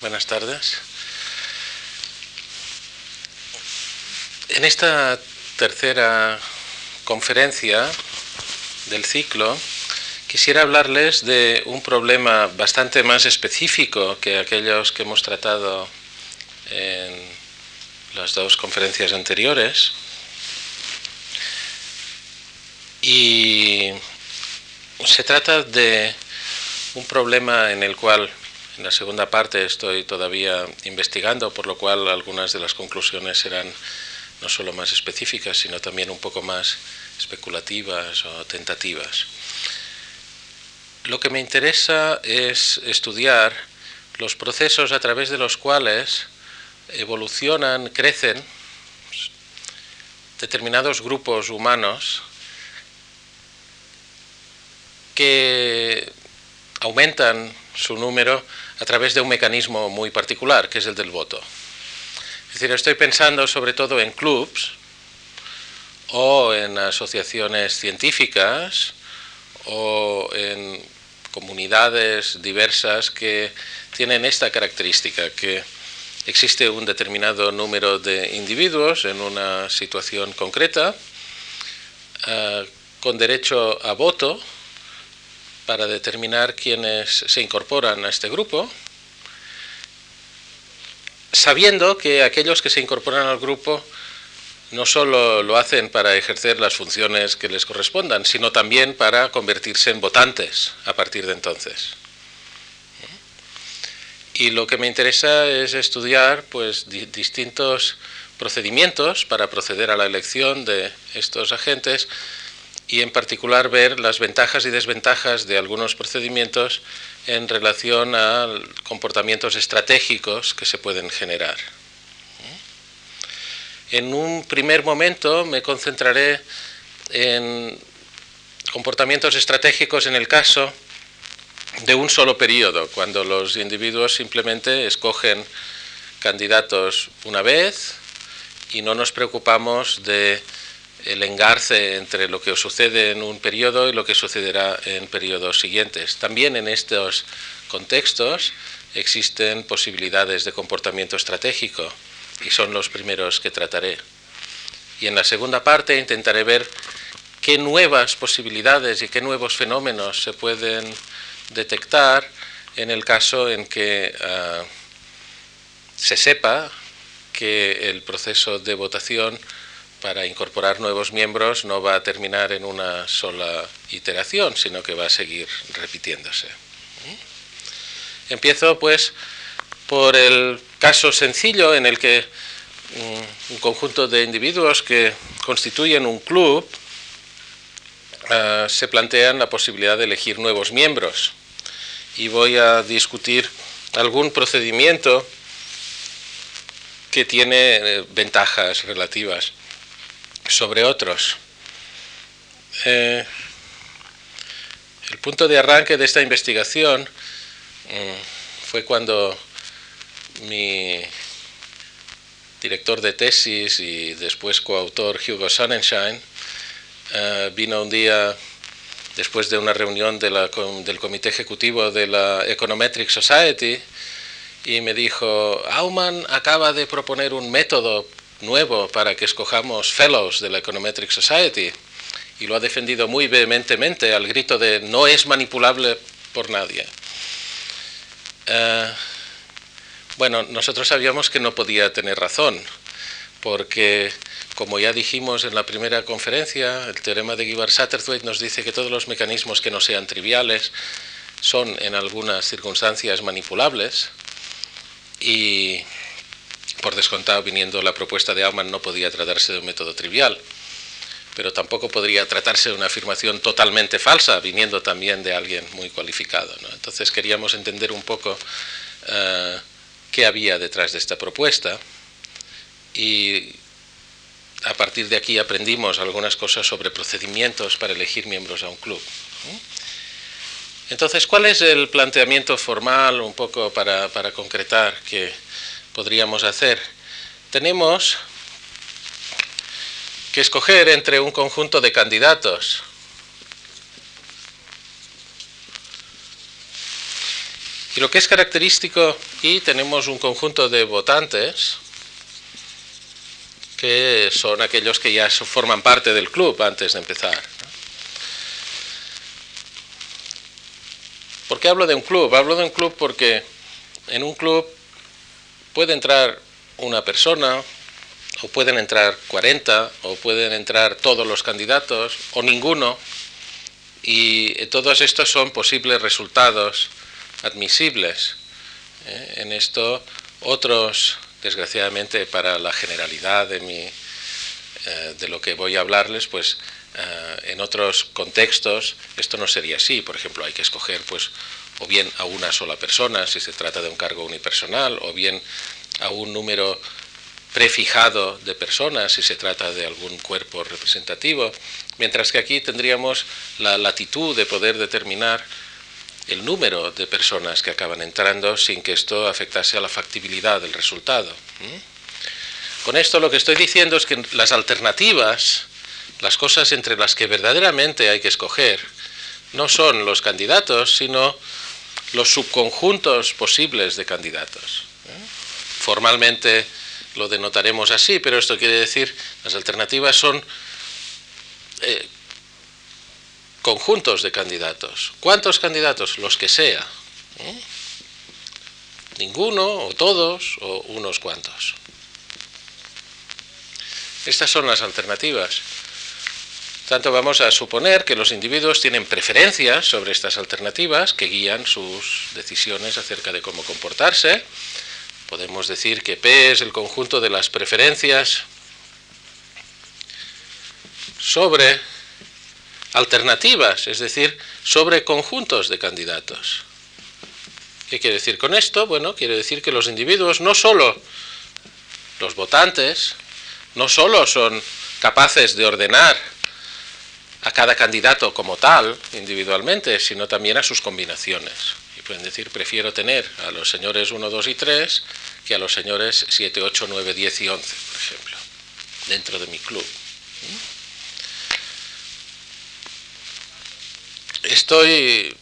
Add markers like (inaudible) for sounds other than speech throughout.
Buenas tardes. En esta tercera conferencia del ciclo quisiera hablarles de un problema bastante más específico que aquellos que hemos tratado en las dos conferencias anteriores. Y se trata de un problema en el cual en la segunda parte estoy todavía investigando, por lo cual algunas de las conclusiones serán no solo más específicas, sino también un poco más especulativas o tentativas. Lo que me interesa es estudiar los procesos a través de los cuales evolucionan, crecen determinados grupos humanos que aumentan su número a través de un mecanismo muy particular, que es el del voto. Es decir, estoy pensando sobre todo en clubs o en asociaciones científicas o en comunidades diversas que tienen esta característica, que existe un determinado número de individuos en una situación concreta, eh, con derecho a voto, para determinar quiénes se incorporan a este grupo, sabiendo que aquellos que se incorporan al grupo no solo lo hacen para ejercer las funciones que les correspondan, sino también para convertirse en votantes a partir de entonces. Y lo que me interesa es estudiar pues, distintos procedimientos para proceder a la elección de estos agentes y en particular ver las ventajas y desventajas de algunos procedimientos en relación a comportamientos estratégicos que se pueden generar. En un primer momento me concentraré en comportamientos estratégicos en el caso de un solo periodo, cuando los individuos simplemente escogen candidatos una vez y no nos preocupamos de el engarce entre lo que sucede en un periodo y lo que sucederá en periodos siguientes. También en estos contextos existen posibilidades de comportamiento estratégico y son los primeros que trataré. Y en la segunda parte intentaré ver qué nuevas posibilidades y qué nuevos fenómenos se pueden detectar en el caso en que ah, se sepa que el proceso de votación para incorporar nuevos miembros no va a terminar en una sola iteración, sino que va a seguir repitiéndose. ¿Mm? Empiezo pues por el caso sencillo en el que mm, un conjunto de individuos que constituyen un club ah, se plantean la posibilidad de elegir nuevos miembros y voy a discutir algún procedimiento que tiene eh, ventajas relativas sobre otros. Eh, el punto de arranque de esta investigación mm, fue cuando mi director de tesis y después coautor Hugo Sonnenschein eh, vino un día después de una reunión del comité ejecutivo de la Econometric Society y me dijo, Aumann acaba de proponer un método nuevo para que escojamos fellows de la Econometric Society y lo ha defendido muy vehementemente al grito de no es manipulable por nadie. Eh, bueno, nosotros sabíamos que no podía tener razón, porque como ya dijimos en la primera conferencia, el teorema de Gibbard-Satterthwaite nos dice que todos los mecanismos que no sean triviales son en algunas circunstancias manipulables y por descontado, viniendo la propuesta de Aumann, no podía tratarse de un método trivial, pero tampoco podría tratarse de una afirmación totalmente falsa, viniendo también de alguien muy cualificado. Entonces queríamos entender un poco eh, qué había detrás de esta propuesta y a partir de aquí aprendimos algunas cosas sobre procedimientos para elegir miembros a un club. Entonces, ¿cuál es el planteamiento formal un poco para, para concretar que podríamos hacer? Tenemos que escoger entre un conjunto de candidatos. Y lo que es característico, y tenemos un conjunto de votantes, que son aquellos que ya forman parte del club antes de empezar. ¿Por qué hablo de un club? Hablo de un club porque en un club puede entrar una persona, o pueden entrar 40, o pueden entrar todos los candidatos, o ninguno, y todos estos son posibles resultados admisibles. ¿eh? En esto, otros, desgraciadamente, para la generalidad de, mi, eh, de lo que voy a hablarles, pues eh, en otros contextos esto no sería así. Por ejemplo, hay que escoger pues o bien a una sola persona si se trata de un cargo unipersonal, o bien a un número prefijado de personas si se trata de algún cuerpo representativo, mientras que aquí tendríamos la latitud de poder determinar el número de personas que acaban entrando sin que esto afectase a la factibilidad del resultado. Con esto lo que estoy diciendo es que las alternativas, las cosas entre las que verdaderamente hay que escoger, no son los candidatos, sino los subconjuntos posibles de candidatos. Formalmente lo denotaremos así, pero esto quiere decir, las alternativas son eh, conjuntos de candidatos. ¿Cuántos candidatos? Los que sea. ¿eh? Ninguno, o todos, o unos cuantos. Estas son las alternativas. Tanto vamos a suponer que los individuos tienen preferencias sobre estas alternativas que guían sus decisiones acerca de cómo comportarse. Podemos decir que P es el conjunto de las preferencias sobre alternativas, es decir, sobre conjuntos de candidatos. ¿Qué quiere decir con esto? Bueno, quiere decir que los individuos, no solo los votantes, no solo son capaces de ordenar a cada candidato como tal, individualmente, sino también a sus combinaciones. Y pueden decir, prefiero tener a los señores 1, 2 y 3 que a los señores 7, 8, 9, 10 y 11, por ejemplo, dentro de mi club. Estoy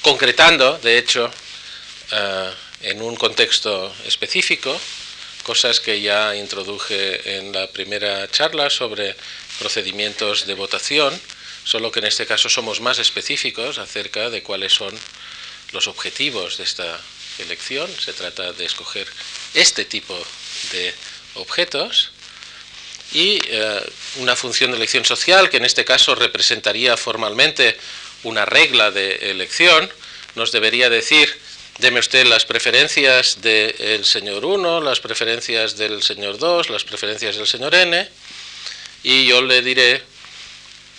concretando, de hecho, eh, en un contexto específico, cosas que ya introduje en la primera charla sobre procedimientos de votación, solo que en este caso somos más específicos acerca de cuáles son los objetivos de esta elección. Se trata de escoger este tipo de objetos y eh, una función de elección social, que en este caso representaría formalmente una regla de elección, nos debería decir, deme usted las preferencias del señor 1, las preferencias del señor 2, las preferencias del señor n, y yo le diré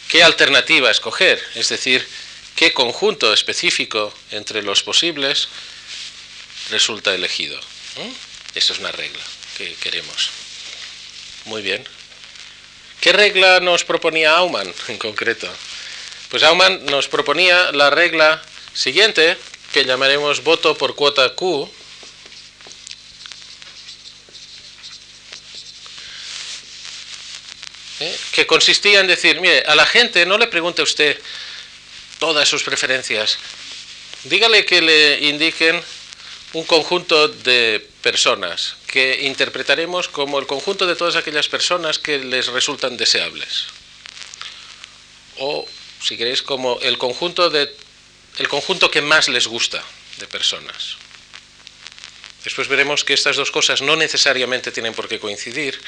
qué alternativa escoger, es decir, qué conjunto específico entre los posibles resulta elegido. Esa es una regla que queremos. Muy bien. ¿Qué regla nos proponía Aumann (laughs) en concreto? Pues Aumann nos proponía la regla siguiente, que llamaremos voto por cuota Q, ¿eh? que consistía en decir, mire, a la gente no le pregunte usted todas sus preferencias, dígale que le indiquen un conjunto de personas que interpretaremos como el conjunto de todas aquellas personas que les resultan deseables. O, si queréis, como el conjunto, de, el conjunto que más les gusta de personas. Después veremos que estas dos cosas no necesariamente tienen por qué coincidir,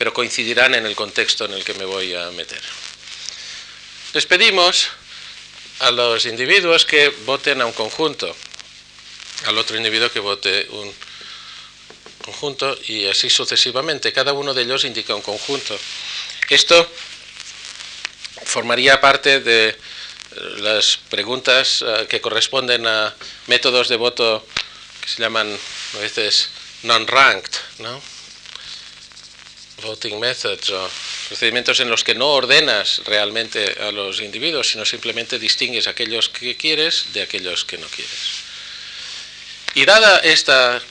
pero coincidirán en el contexto en el que me voy a meter. Les pedimos a los individuos que voten a un conjunto, al otro individuo que vote un conjunto y así sucesivamente. Cada uno de ellos indica un conjunto. Esto formaría parte de eh, las preguntas eh, que corresponden a métodos de voto que se llaman a veces non-ranked, ¿no? Voting methods o procedimientos en los que no ordenas realmente a los individuos, sino simplemente distingues aquellos que quieres de aquellos que no quieres. Y dada esta,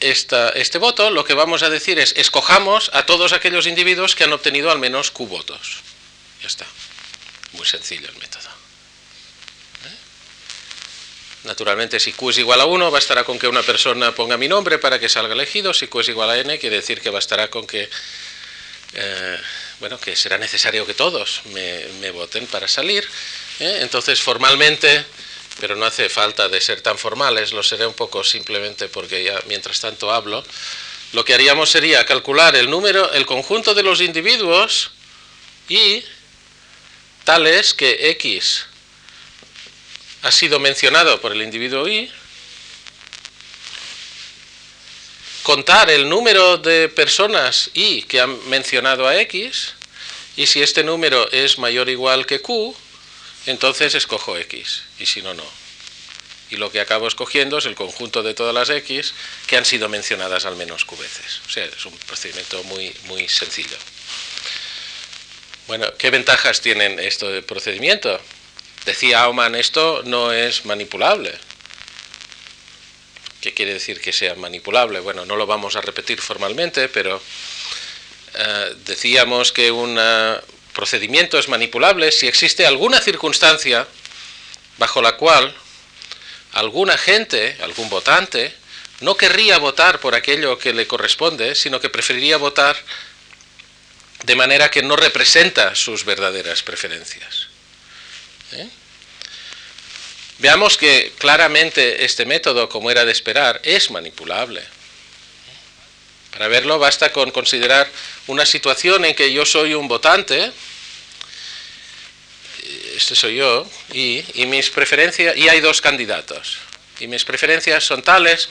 esta, este voto, lo que vamos a decir es escojamos a todos aquellos individuos que han obtenido al menos Q votos. Ya está. Muy sencillo el método. ¿Eh? Naturalmente, si Q es igual a 1, bastará con que una persona ponga mi nombre para que salga elegido. Si Q es igual a N, quiere decir que bastará con que, eh, bueno, que será necesario que todos me, voten para salir. ¿eh? Entonces, formalmente, pero no hace falta de ser tan formales, lo seré un poco simplemente porque ya mientras tanto hablo, lo que haríamos sería calcular el número, el conjunto de los individuos y tales que X ha sido mencionado por el individuo Y, contar el número de personas Y que han mencionado a X, y si este número es mayor o igual que Q, entonces escojo X, y si no, no. Y lo que acabo escogiendo es el conjunto de todas las X que han sido mencionadas al menos Q veces. O sea, es un procedimiento muy, muy sencillo. Bueno, ¿qué ventajas tienen este procedimiento? Decía Aumann, esto no es manipulable. ¿Qué quiere decir que sea manipulable? Bueno, no lo vamos a repetir formalmente, pero eh, decíamos que un eh, procedimiento es manipulable si existe alguna circunstancia bajo la cual alguna gente, algún votante, no querría votar por aquello que le corresponde, sino que preferiría votar de manera que no representa sus verdaderas preferencias. ¿Eh? Veamos que claramente este método, como era de esperar, es manipulable. Para verlo basta con considerar una situación en que yo soy un votante, este soy yo, y, mis preferencias, y hay dos candidatos, y mis preferencias son tales,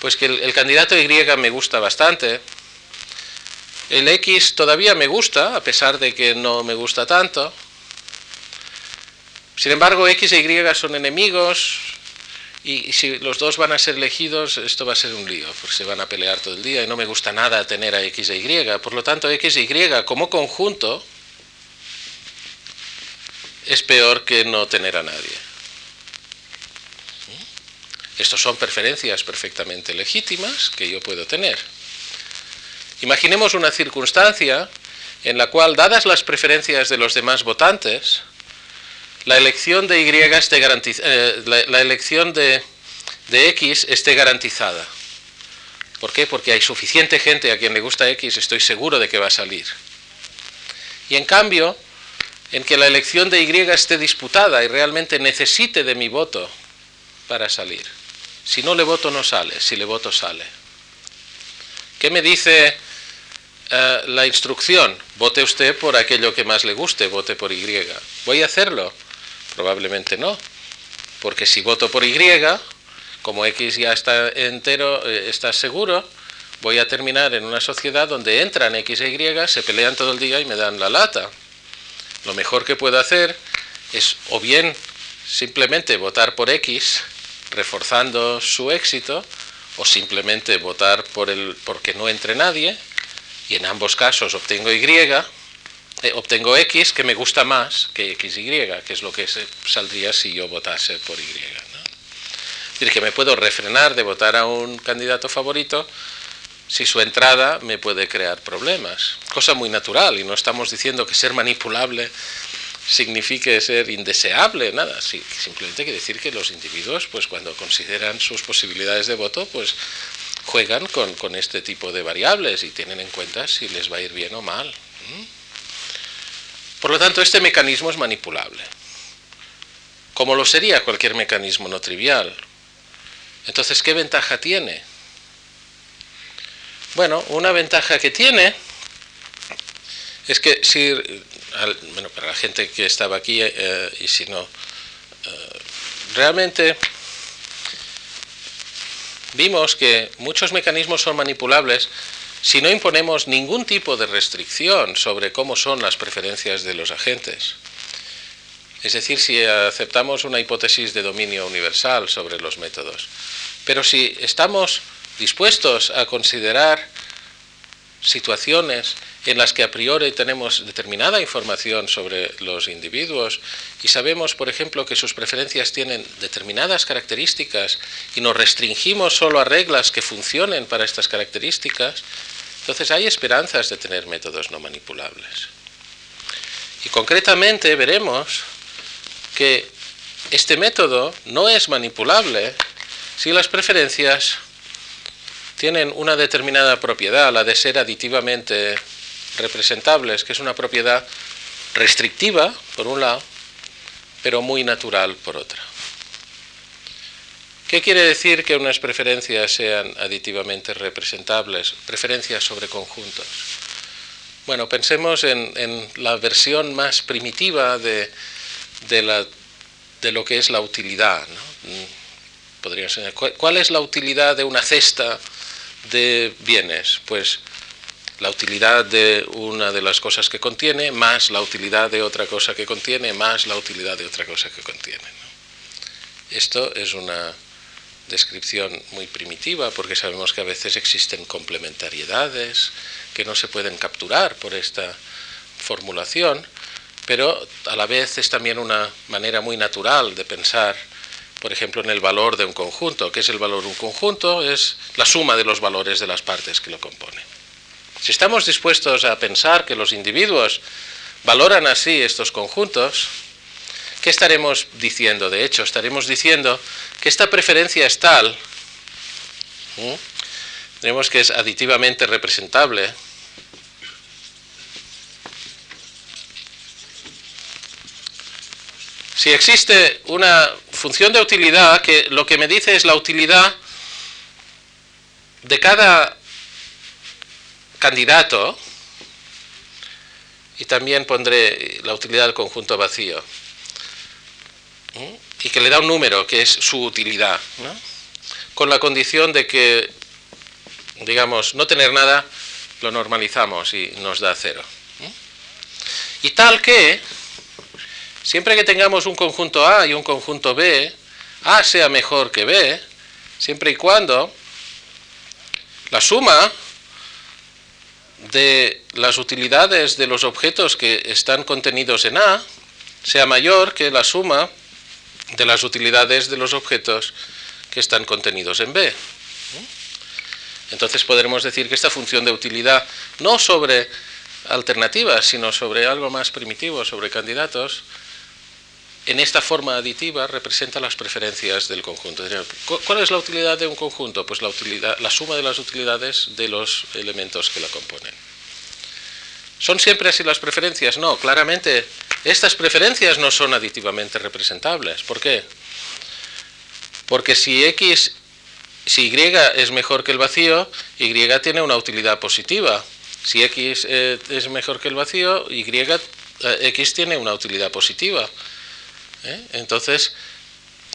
pues que el candidato Y me gusta bastante, el X todavía me gusta, a pesar de que no me gusta tanto, sin embargo, X e Y son enemigos y si los dos van a ser elegidos, esto va a ser un lío, porque se van a pelear todo el día y no me gusta nada tener a X e Y. Por lo tanto, X e Y como conjunto es peor que no tener a nadie. Estos son preferencias perfectamente legítimas que yo puedo tener. Imaginemos una circunstancia en la cual, dadas las preferencias de los demás votantes, la elección de Y esté eh, la, elección de, de X esté garantizada. ¿Por qué? Porque hay suficiente gente a quien le gusta X, estoy seguro de que va a salir. Y en cambio, en que la elección de Y esté disputada y realmente necesite de mi voto para salir. Si no le voto no sale, si le voto sale. ¿Qué me dice eh, la instrucción? Vote usted por aquello que más le guste, vote por Y. ¿Voy a hacerlo? Probablemente no, porque si voto por Y, como X ya está entero, eh, está seguro, voy a terminar en una sociedad donde entran X e Y, se pelean todo el día y me dan la lata. Lo mejor que puedo hacer es o bien simplemente votar por X, reforzando su éxito, o simplemente votar por el porque no entre nadie, y en ambos casos obtengo Y, obtengo X que me gusta más que XY, que es lo que saldría si yo votase por Y. Es decir, que me puedo refrenar de votar a un candidato favorito si su entrada me puede crear problemas. Cosa muy natural, y no estamos diciendo que ser manipulable signifique ser indeseable, nada, simplemente quiere decir que los individuos, pues cuando consideran sus posibilidades de voto, pues juegan con, con este tipo de variables y tienen en cuenta si les va a ir bien o mal. Por lo tanto, este mecanismo es manipulable, como lo sería cualquier mecanismo no trivial. Entonces, ¿qué ventaja tiene? Bueno, una ventaja que tiene es que si, bueno, para la gente que estaba aquí eh, y si no, eh, realmente vimos que muchos mecanismos son manipulables si no imponemos ningún tipo de restricción sobre cómo son las preferencias de los agentes. Es decir, si aceptamos una hipótesis de dominio universal sobre los métodos. Pero si estamos dispuestos a considerar situaciones en las que a priori tenemos determinada información sobre los individuos y sabemos, por ejemplo, que sus preferencias tienen determinadas características y nos restringimos solo a reglas que funcionen para estas características, entonces hay esperanzas de tener métodos no manipulables. Y concretamente veremos que este método no es manipulable si las preferencias tienen una determinada propiedad, la de ser aditivamente representables, que es una propiedad restrictiva, por un lado, pero muy natural, por otra. ¿Qué quiere decir que unas preferencias sean aditivamente representables? Preferencias sobre conjuntos. Bueno, pensemos en, la versión más primitiva de, lo que es la utilidad. Podría ser, ¿Cuál es la utilidad de una cesta de bienes? Pues la utilidad de una de las cosas que contiene, más la utilidad de otra cosa que contiene, más la utilidad de otra cosa que contiene. Esto es una descripción muy primitiva, porque sabemos que a veces existen complementariedades que no se pueden capturar por esta formulación, pero a la vez es también una manera muy natural de pensar, por ejemplo, en el valor de un conjunto. ¿Qué es el valor de un conjunto? Es la suma de los valores de las partes que lo componen. Si estamos dispuestos a pensar que los individuos valoran así estos conjuntos, ¿qué estaremos diciendo? De hecho, estaremos diciendo que esta preferencia es tal, tenemos que es aditivamente representable, si existe una función de utilidad que lo que me dice es la utilidad de cada candidato, y también pondré la utilidad del conjunto vacío y que le da un número, que es su utilidad, con la condición de que, digamos, no tener nada lo normalizamos y nos da cero. Y tal que, siempre que tengamos un conjunto A y un conjunto B, A sea mejor que B, siempre y cuando la suma de las utilidades de los objetos que están contenidos en A sea mayor que la suma de las utilidades de los objetos que están contenidos en B. Entonces podremos decir que esta función de utilidad, no sobre alternativas, sino sobre algo más primitivo, sobre candidatos, en esta forma aditiva representa las preferencias del conjunto. ¿Cuál es la utilidad de un conjunto? Pues la, utilidad, la suma de las utilidades de los elementos que la componen. ¿Son siempre así las preferencias? No, claramente estas preferencias no son aditivamente representables. ¿Por qué? Porque si X, si Y es mejor que el vacío, Y tiene una utilidad positiva. Si X eh, es mejor que el vacío, Y, eh, X tiene una utilidad positiva. ¿eh? Entonces,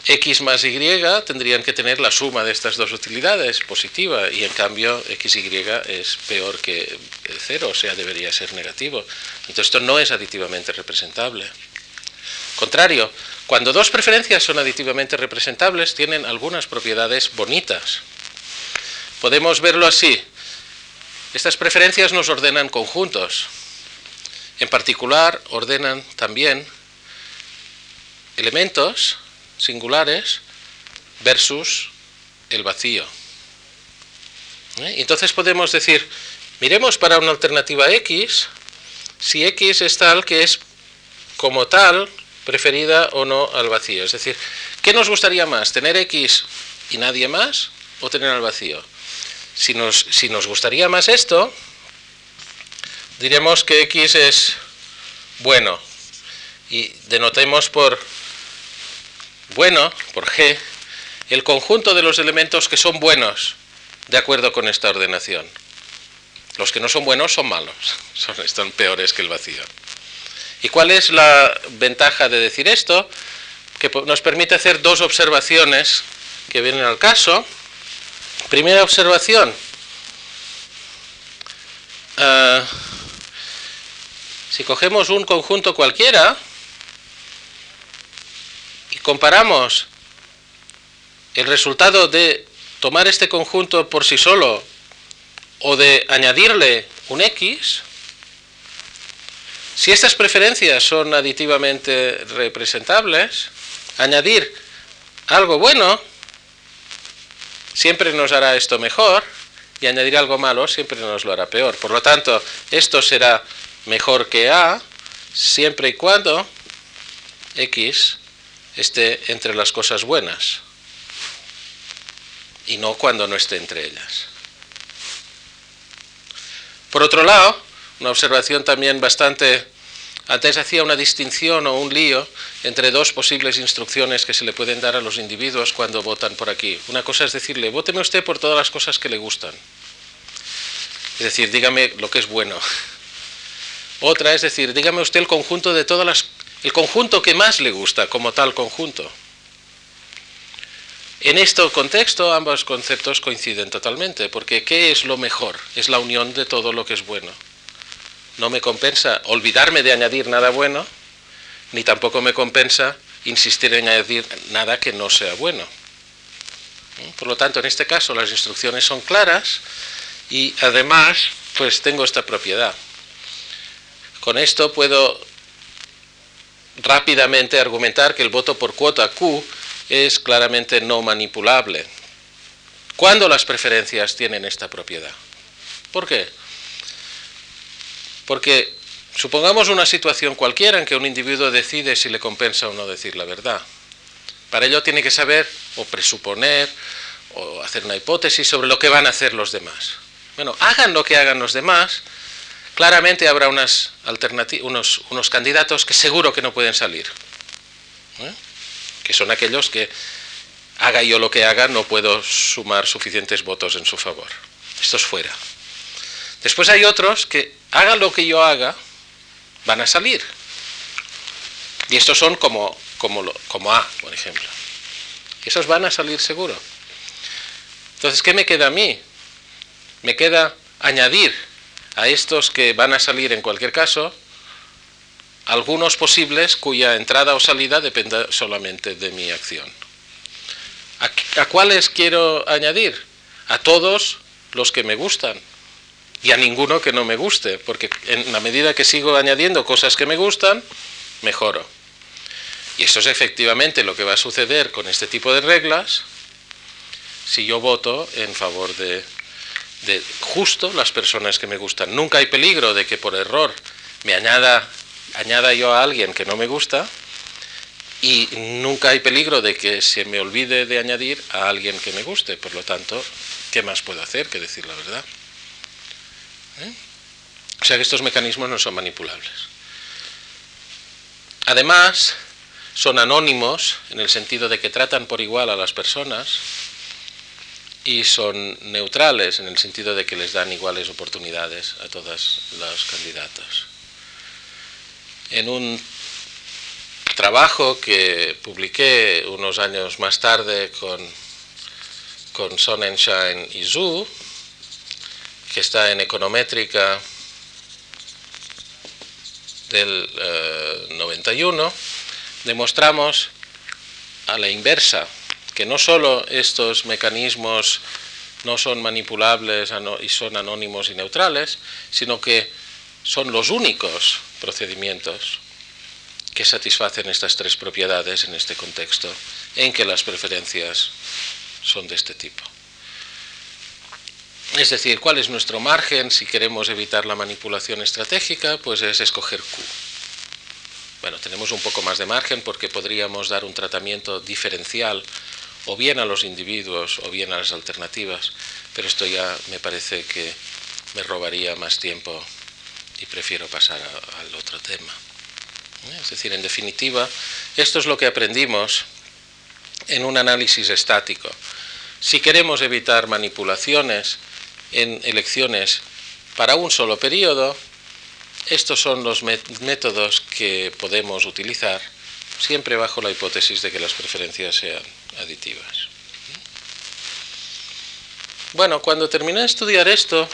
x más y tendrían que tener la suma de estas dos utilidades positiva y en cambio x y es peor que 0, o sea, debería ser negativo. Entonces esto no es aditivamente representable. Contrario, cuando dos preferencias son aditivamente representables tienen algunas propiedades bonitas. Podemos verlo así. Estas preferencias nos ordenan conjuntos. En particular, ordenan también elementos singulares versus el vacío. ¿Eh? Entonces podemos decir, miremos para una alternativa X, si X es tal que es como tal preferida o no al vacío. Es decir, ¿qué nos gustaría más? ¿Tener X y nadie más o tener al vacío? Si nos, si nos gustaría más esto, diremos que X es bueno y denotemos por bueno, por G, el conjunto de los elementos que son buenos de acuerdo con esta ordenación. Los que no son buenos son malos, (laughs) son, están peores que el vacío. ¿Y cuál es la ventaja de decir esto? Que nos permite hacer dos observaciones que vienen al caso. Primera observación. Ah, si cogemos un conjunto cualquiera, comparamos el resultado de tomar este conjunto por sí solo o de añadirle un X, si estas preferencias son aditivamente representables, añadir algo bueno siempre nos hará esto mejor y añadir algo malo siempre nos lo hará peor. Por lo tanto, esto será mejor que A siempre y cuando X esté entre las cosas buenas y no cuando no esté entre ellas. Por otro lado, una observación también bastante... Antes hacía una distinción o un lío entre dos posibles instrucciones que se le pueden dar a los individuos cuando votan por aquí. Una cosa es decirle, vóteme usted por todas las cosas que le gustan. Es decir, dígame lo que es bueno. Otra es decir, dígame usted el conjunto de todas las el conjunto que más le gusta como tal conjunto. En este contexto ambos conceptos coinciden totalmente, porque ¿qué es lo mejor? Es la unión de todo lo que es bueno. No me compensa olvidarme de añadir nada bueno, ni tampoco me compensa insistir en añadir nada que no sea bueno. Por lo tanto, en este caso las instrucciones son claras y además pues tengo esta propiedad. Con esto puedo rápidamente argumentar que el voto por cuota Q es claramente no manipulable. ¿Cuándo las preferencias tienen esta propiedad? ¿Por qué? Porque supongamos una situación cualquiera en que un individuo decide si le compensa o no decir la verdad. Para ello tiene que saber o presuponer o hacer una hipótesis sobre lo que van a hacer los demás. Bueno, hagan lo que hagan los demás, claramente habrá unas unos, unos, candidatos que seguro que no pueden salir. ¿eh? Que son aquellos que, haga yo lo que haga, no puedo sumar suficientes votos en su favor. Estos fuera. Después hay otros que, haga lo que yo haga, van a salir. Y estos son como, como, como A, por ejemplo. Esos van a salir seguro. Entonces, ¿qué me queda a mí? Me queda añadir a estos que van a salir en cualquier caso, algunos posibles cuya entrada o salida dependa solamente de mi acción. ¿A, cuáles quiero añadir? A todos los que me gustan y a ninguno que no me guste, porque en la medida que sigo añadiendo cosas que me gustan, mejoro. Y eso es efectivamente lo que va a suceder con este tipo de reglas si yo voto en favor de de justo las personas que me gustan. Nunca hay peligro de que por error me añada, añada yo a alguien que no me gusta y nunca hay peligro de que se me olvide de añadir a alguien que me guste. Por lo tanto, ¿qué más puedo hacer que decir la verdad? ¿Eh? O sea que estos mecanismos no son manipulables. Además, son anónimos en el sentido de que tratan por igual a las personas y son neutrales en el sentido de que les dan iguales oportunidades a todos los candidatos. En un trabajo que publiqué unos años más tarde con, con Sonnenschein y Zhu, que está en Econométrica del 91, eh, demostramos a la inversa que no solo estos mecanismos no son manipulables y son anónimos y neutrales, sino que son los únicos procedimientos que satisfacen estas tres propiedades en este contexto, en que las preferencias son de este tipo. Es decir, ¿cuál es nuestro margen si queremos evitar la manipulación estratégica? Pues es escoger Q. Bueno, tenemos un poco más de margen porque podríamos dar un tratamiento diferencial o bien a los individuos o bien a las alternativas, pero esto ya me parece que me robaría más tiempo y prefiero pasar al otro tema. ¿Eh? Es decir, en definitiva, esto es lo que aprendimos en un análisis estático. Si queremos evitar manipulaciones en elecciones para un solo periodo, estos son los métodos que podemos utilizar, siempre bajo la hipótesis de que las preferencias sean aditivas. Bueno, cuando terminé de estudiar esto,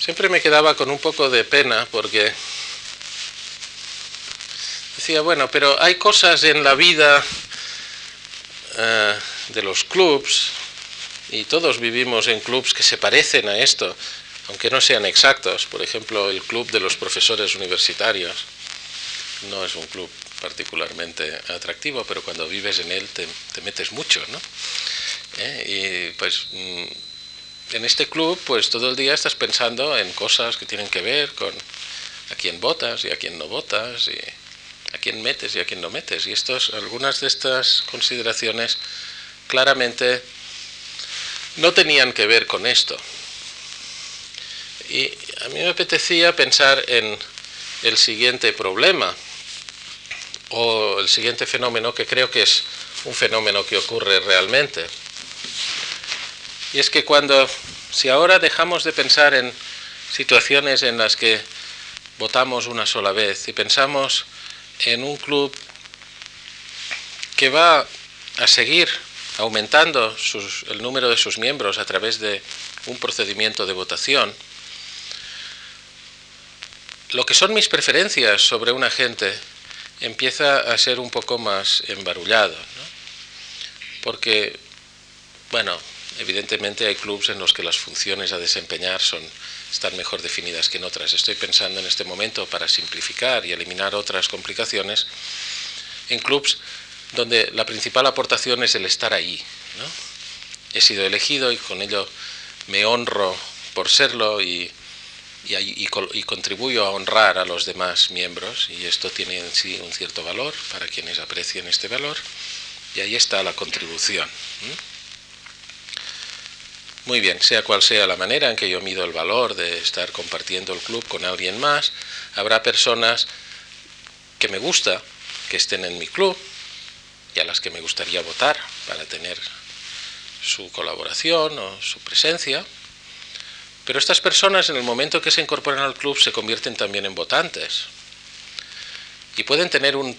siempre me quedaba con un poco de pena porque decía, bueno, pero hay cosas en la vida eh, de los clubs, y todos vivimos en clubs que se parecen a esto, aunque no sean exactos. Por ejemplo, el club de los profesores universitarios no es un club particularmente atractivo, pero cuando vives en él te, metes mucho, ¿no? ¿Eh? Y pues mm, en este club, pues todo el día estás pensando en cosas que tienen que ver con a quién votas y a quién no votas y a quién metes y a quién no metes. Y estos, algunas de estas consideraciones claramente no tenían que ver con esto. Y a mí me apetecía pensar en el siguiente problema o el siguiente fenómeno que creo que es un fenómeno que ocurre realmente. Y es que cuando, si ahora dejamos de pensar en situaciones en las que votamos una sola vez y pensamos en un club que va a seguir aumentando el número de sus miembros a través de un procedimiento de votación, lo que son mis preferencias sobre un agente empieza a ser un poco más embarullado. Porque, bueno, evidentemente hay clubes en los que las funciones a desempeñar son, están mejor definidas que en otras. Estoy pensando en este momento, para simplificar y eliminar otras complicaciones, en clubes donde la principal aportación es el estar ahí. He sido elegido y con ello me honro por serlo y y, contribuyo a honrar a los demás miembros y esto tiene en sí un cierto valor para quienes aprecien este valor y ahí está la contribución. Muy bien, sea cual sea la manera en que yo mido el valor de estar compartiendo el club con alguien más, habrá personas que me gusta que estén en mi club y a las que me gustaría votar para tener su colaboración o su presencia, pero estas personas en el momento que se incorporan al club se convierten también en votantes y pueden tener un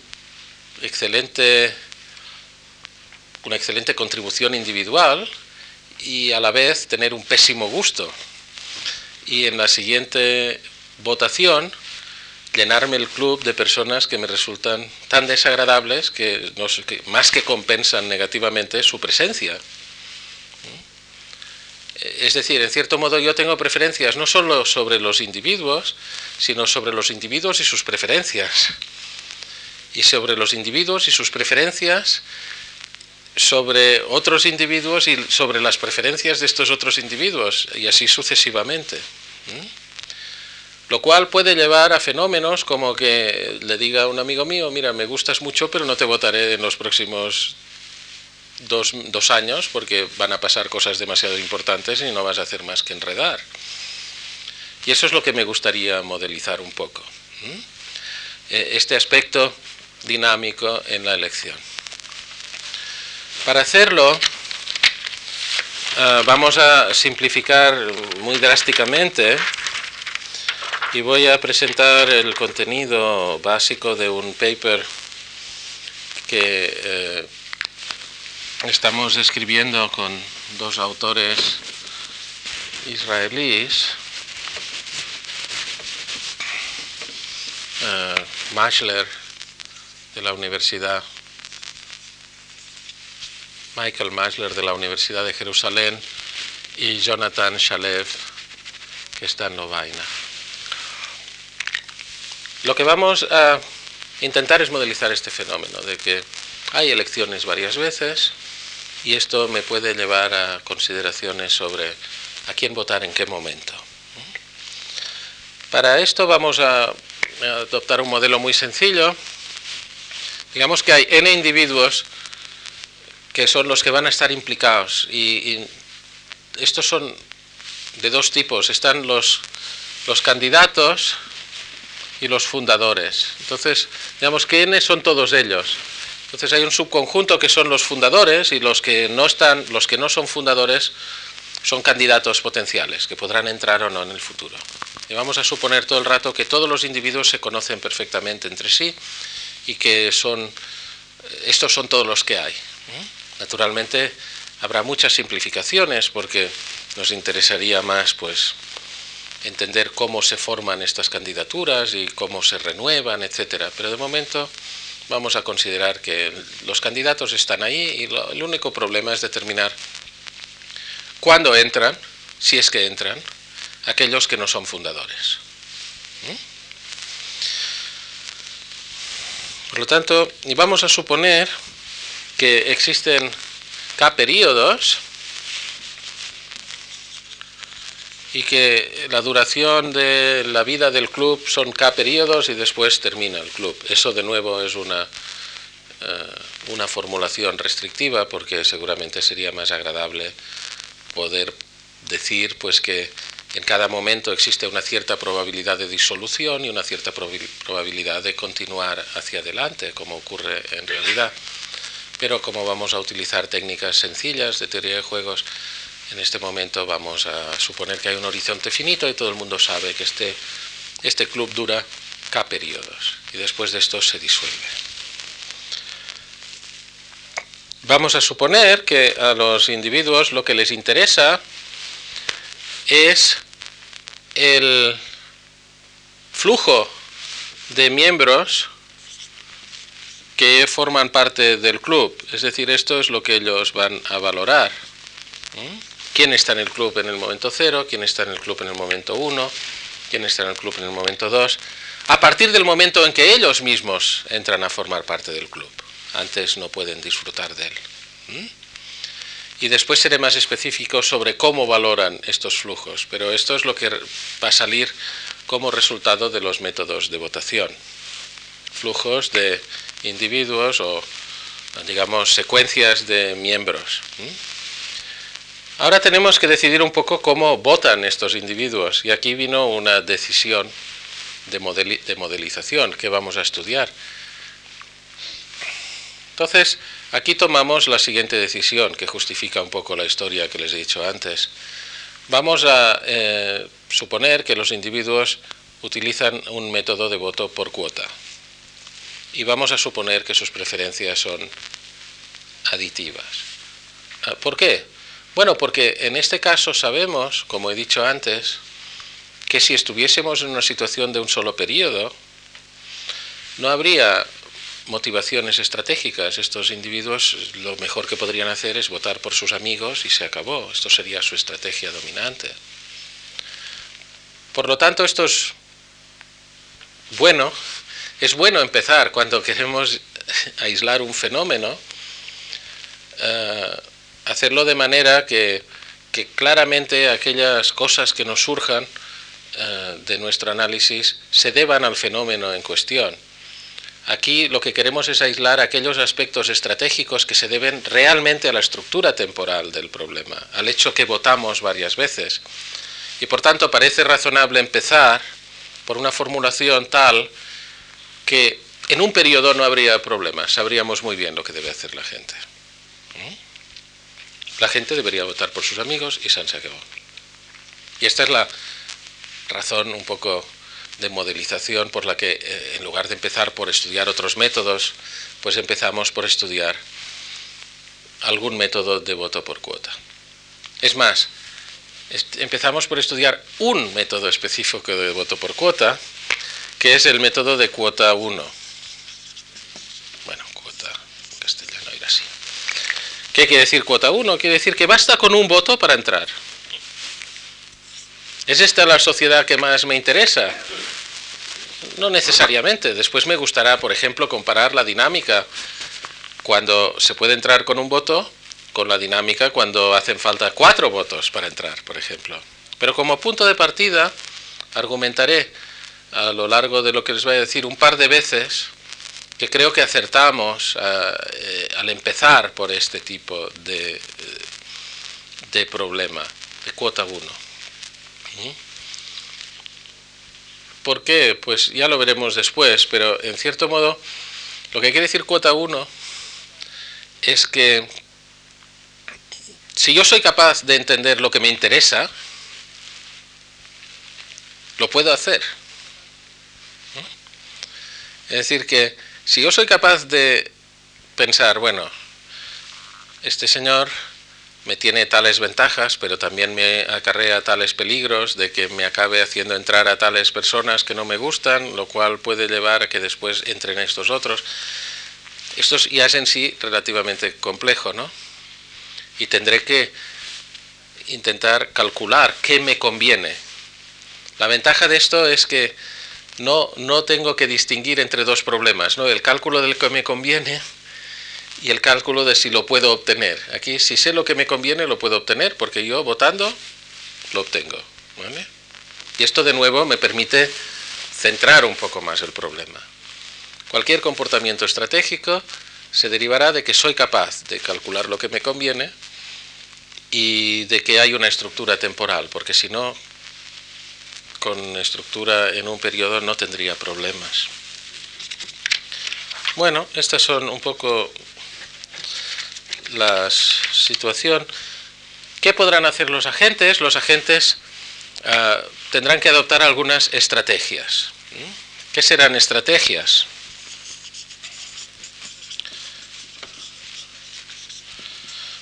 excelente, una excelente contribución individual y a la vez tener un pésimo gusto. Y en la siguiente votación llenarme el club de personas que me resultan tan desagradables que, que más que compensan negativamente su presencia. Es decir, en cierto modo yo tengo preferencias no solo sobre los individuos, sino sobre los individuos y sus preferencias. Y sobre los individuos y sus preferencias, sobre otros individuos y sobre las preferencias de estos otros individuos, y así sucesivamente. Lo cual puede llevar a fenómenos como que le diga a un amigo mío, mira, me gustas mucho, pero no te votaré en los próximos dos, años porque van a pasar cosas demasiado importantes y no vas a hacer más que enredar. Y eso es lo que me gustaría modelizar un poco. E, este aspecto dinámico en la elección. Para hacerlo, ah, vamos a simplificar muy drásticamente y voy a presentar el contenido básico de un paper que eh, estamos escribiendo con dos autores israelíes, uh, de la Universidad, Michael Mashler de la Universidad de Jerusalén y Jonathan Shalev que está en Lovaina. Lo que vamos a intentar es modelizar este fenómeno de que hay elecciones varias veces, y esto me puede llevar a consideraciones sobre a quién votar en qué momento. Para esto vamos a adoptar un modelo muy sencillo. Digamos que hay n individuos que son los que van a estar implicados y, estos son de dos tipos. Están los, los candidatos y los fundadores. Entonces, digamos que n son todos ellos. Entonces hay un subconjunto que son los fundadores y los que no están, los que no son fundadores son candidatos potenciales que podrán entrar o no en el futuro. Y vamos a suponer todo el rato que todos los individuos se conocen perfectamente entre sí y que son estos son todos los que hay. Naturalmente habrá muchas simplificaciones porque nos interesaría más pues entender cómo se forman estas candidaturas y cómo se renuevan, etcétera. Pero de momento vamos a considerar que los candidatos están ahí y el único problema es determinar cuándo entran, si es que entran, aquellos que no son fundadores. Por lo tanto, y vamos a suponer que existen K periodos y que la duración de la vida del club son K periodos y después termina el club. Eso de nuevo es una, eh, una formulación restrictiva porque seguramente sería más agradable poder decir pues que en cada momento existe una cierta probabilidad de disolución y una cierta probabilidad de continuar hacia adelante, como ocurre en realidad. Pero como vamos a utilizar técnicas sencillas de teoría de juegos, en este momento vamos a suponer que hay un horizonte finito y todo el mundo sabe que este, este club dura K periodos y después de esto se disuelve. Vamos a suponer que a los individuos lo que les interesa es el flujo de miembros que forman parte del club. Es decir, esto es lo que ellos van a valorar. ¿Mm? Quién está en el club en el momento 0, quién está en el club en el momento 1, quién está en el club en el momento 2, a partir del momento en que ellos mismos entran a formar parte del club. Antes no pueden disfrutar de él. Y después seré más específico sobre cómo valoran estos flujos, pero esto es lo que va a salir como resultado de los métodos de votación. Flujos de individuos o, digamos, secuencias de miembros. Ahora tenemos que decidir un poco cómo votan estos individuos y aquí vino una decisión de, modelización que vamos a estudiar. Entonces, aquí tomamos la siguiente decisión que justifica un poco la historia que les he dicho antes. Vamos a eh, suponer que los individuos utilizan un método de voto por cuota y vamos a suponer que sus preferencias son aditivas. Ah, ¿Por qué? Bueno, porque en este caso sabemos, como he dicho antes, que si estuviésemos en una situación de un solo periodo, no habría motivaciones estratégicas. Estos individuos lo mejor que podrían hacer es votar por sus amigos y se acabó. Esto sería su estrategia dominante. Por lo tanto, esto es bueno. Es bueno empezar cuando queremos (laughs) aislar un fenómeno. Eh, hacerlo de manera que, claramente aquellas cosas que nos surjan eh, de nuestro análisis se deban al fenómeno en cuestión. Aquí lo que queremos es aislar aquellos aspectos estratégicos que se deben realmente a la estructura temporal del problema, al hecho que votamos varias veces. Y por tanto parece razonable empezar por una formulación tal que en un periodo no habría problemas, sabríamos muy bien lo que debe hacer la gente. La gente debería votar por sus amigos y San se acabó. Y esta es la razón un poco de modelización por la que eh, en lugar de empezar por estudiar otros métodos, pues empezamos por estudiar algún método de voto por cuota. Es más, empezamos por estudiar un método específico de voto por cuota, que es el método de cuota 1 ¿Qué quiere decir cuota 1? Quiere decir que basta con un voto para entrar. ¿Es esta la sociedad que más me interesa? No necesariamente. Después me gustará, por ejemplo, comparar la dinámica cuando se puede entrar con un voto con la dinámica cuando hacen falta cuatro votos para entrar, por ejemplo. Pero como punto de partida, argumentaré a lo largo de lo que les voy a decir un par de veces que creo que acertamos eh, al empezar por este tipo de, eh, de problema, de cuota 1. ¿Mm? ¿Por qué? Pues ya lo veremos después, pero en cierto modo lo que quiere decir cuota 1 es que si yo soy capaz de entender lo que me interesa, lo puedo hacer. ¿Mm? Es decir, que si yo soy capaz de pensar, bueno, este señor me tiene tales ventajas, pero también me acarrea tales peligros de que me acabe haciendo entrar a tales personas que no me gustan, lo cual puede llevar a que después entren estos otros. Esto ya es en sí relativamente complejo, ¿no? Y tendré que intentar calcular qué me conviene. La ventaja de esto es que no, no tengo que distinguir entre dos problemas, ¿no? el cálculo del que me conviene y el cálculo de si lo puedo obtener. Aquí, si sé lo que me conviene, lo puedo obtener, porque yo votando lo obtengo. Y esto de nuevo me permite centrar un poco más el problema. Cualquier comportamiento estratégico se derivará de que soy capaz de calcular lo que me conviene y de que hay una estructura temporal, porque si no, con estructura en un periodo no tendría problemas. Bueno, estas son un poco la situación. ¿Qué podrán hacer los agentes? Los agentes ah, tendrán que adoptar algunas estrategias. ¿Qué serán estrategias?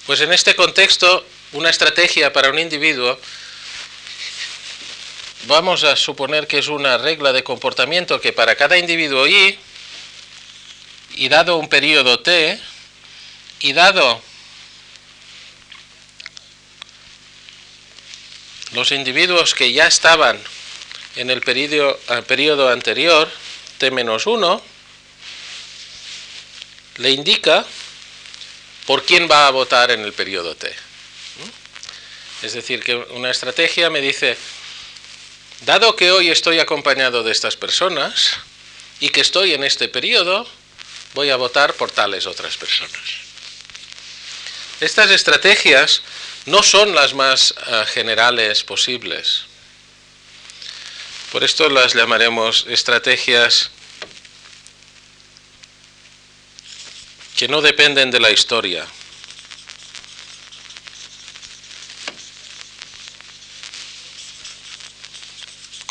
Pues en este contexto, una estrategia para un individuo vamos a suponer que es una regla de comportamiento que para cada individuo Y, y dado un periodo T, y dado los individuos que ya estaban en el periodo, periodo anterior, T-1, le indica por quién va a votar en el periodo T. Es decir, que una estrategia me dice, Dado que hoy estoy acompañado de estas personas y que estoy en este periodo, voy a votar por tales otras personas. Estas estrategias no son las más eh, generales posibles. Por esto las llamaremos estrategias que no dependen de la historia,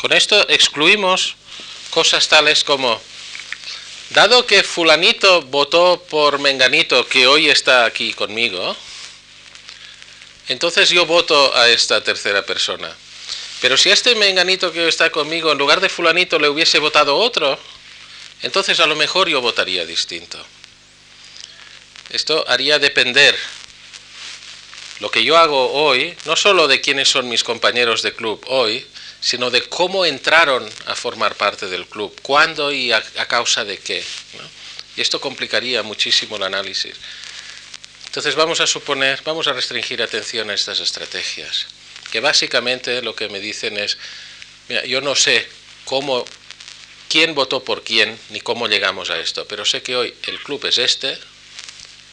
Con esto excluimos cosas tales como, dado que fulanito votó por menganito que hoy está aquí conmigo, entonces yo voto a esta tercera persona. Pero si este menganito que está conmigo, en lugar de fulanito, le hubiese votado otro, entonces a lo mejor yo votaría distinto. Esto haría depender lo que yo hago hoy, no solo de quiénes son mis compañeros de club hoy, sino de cómo entraron a formar parte del club, cuándo y a, causa de qué. Y esto complicaría muchísimo el análisis. Entonces vamos a suponer, vamos a restringir atención a estas estrategias, que básicamente lo que me dicen es, mira, yo no sé cómo, quién votó por quién, ni cómo llegamos a esto, pero sé que hoy el club es este,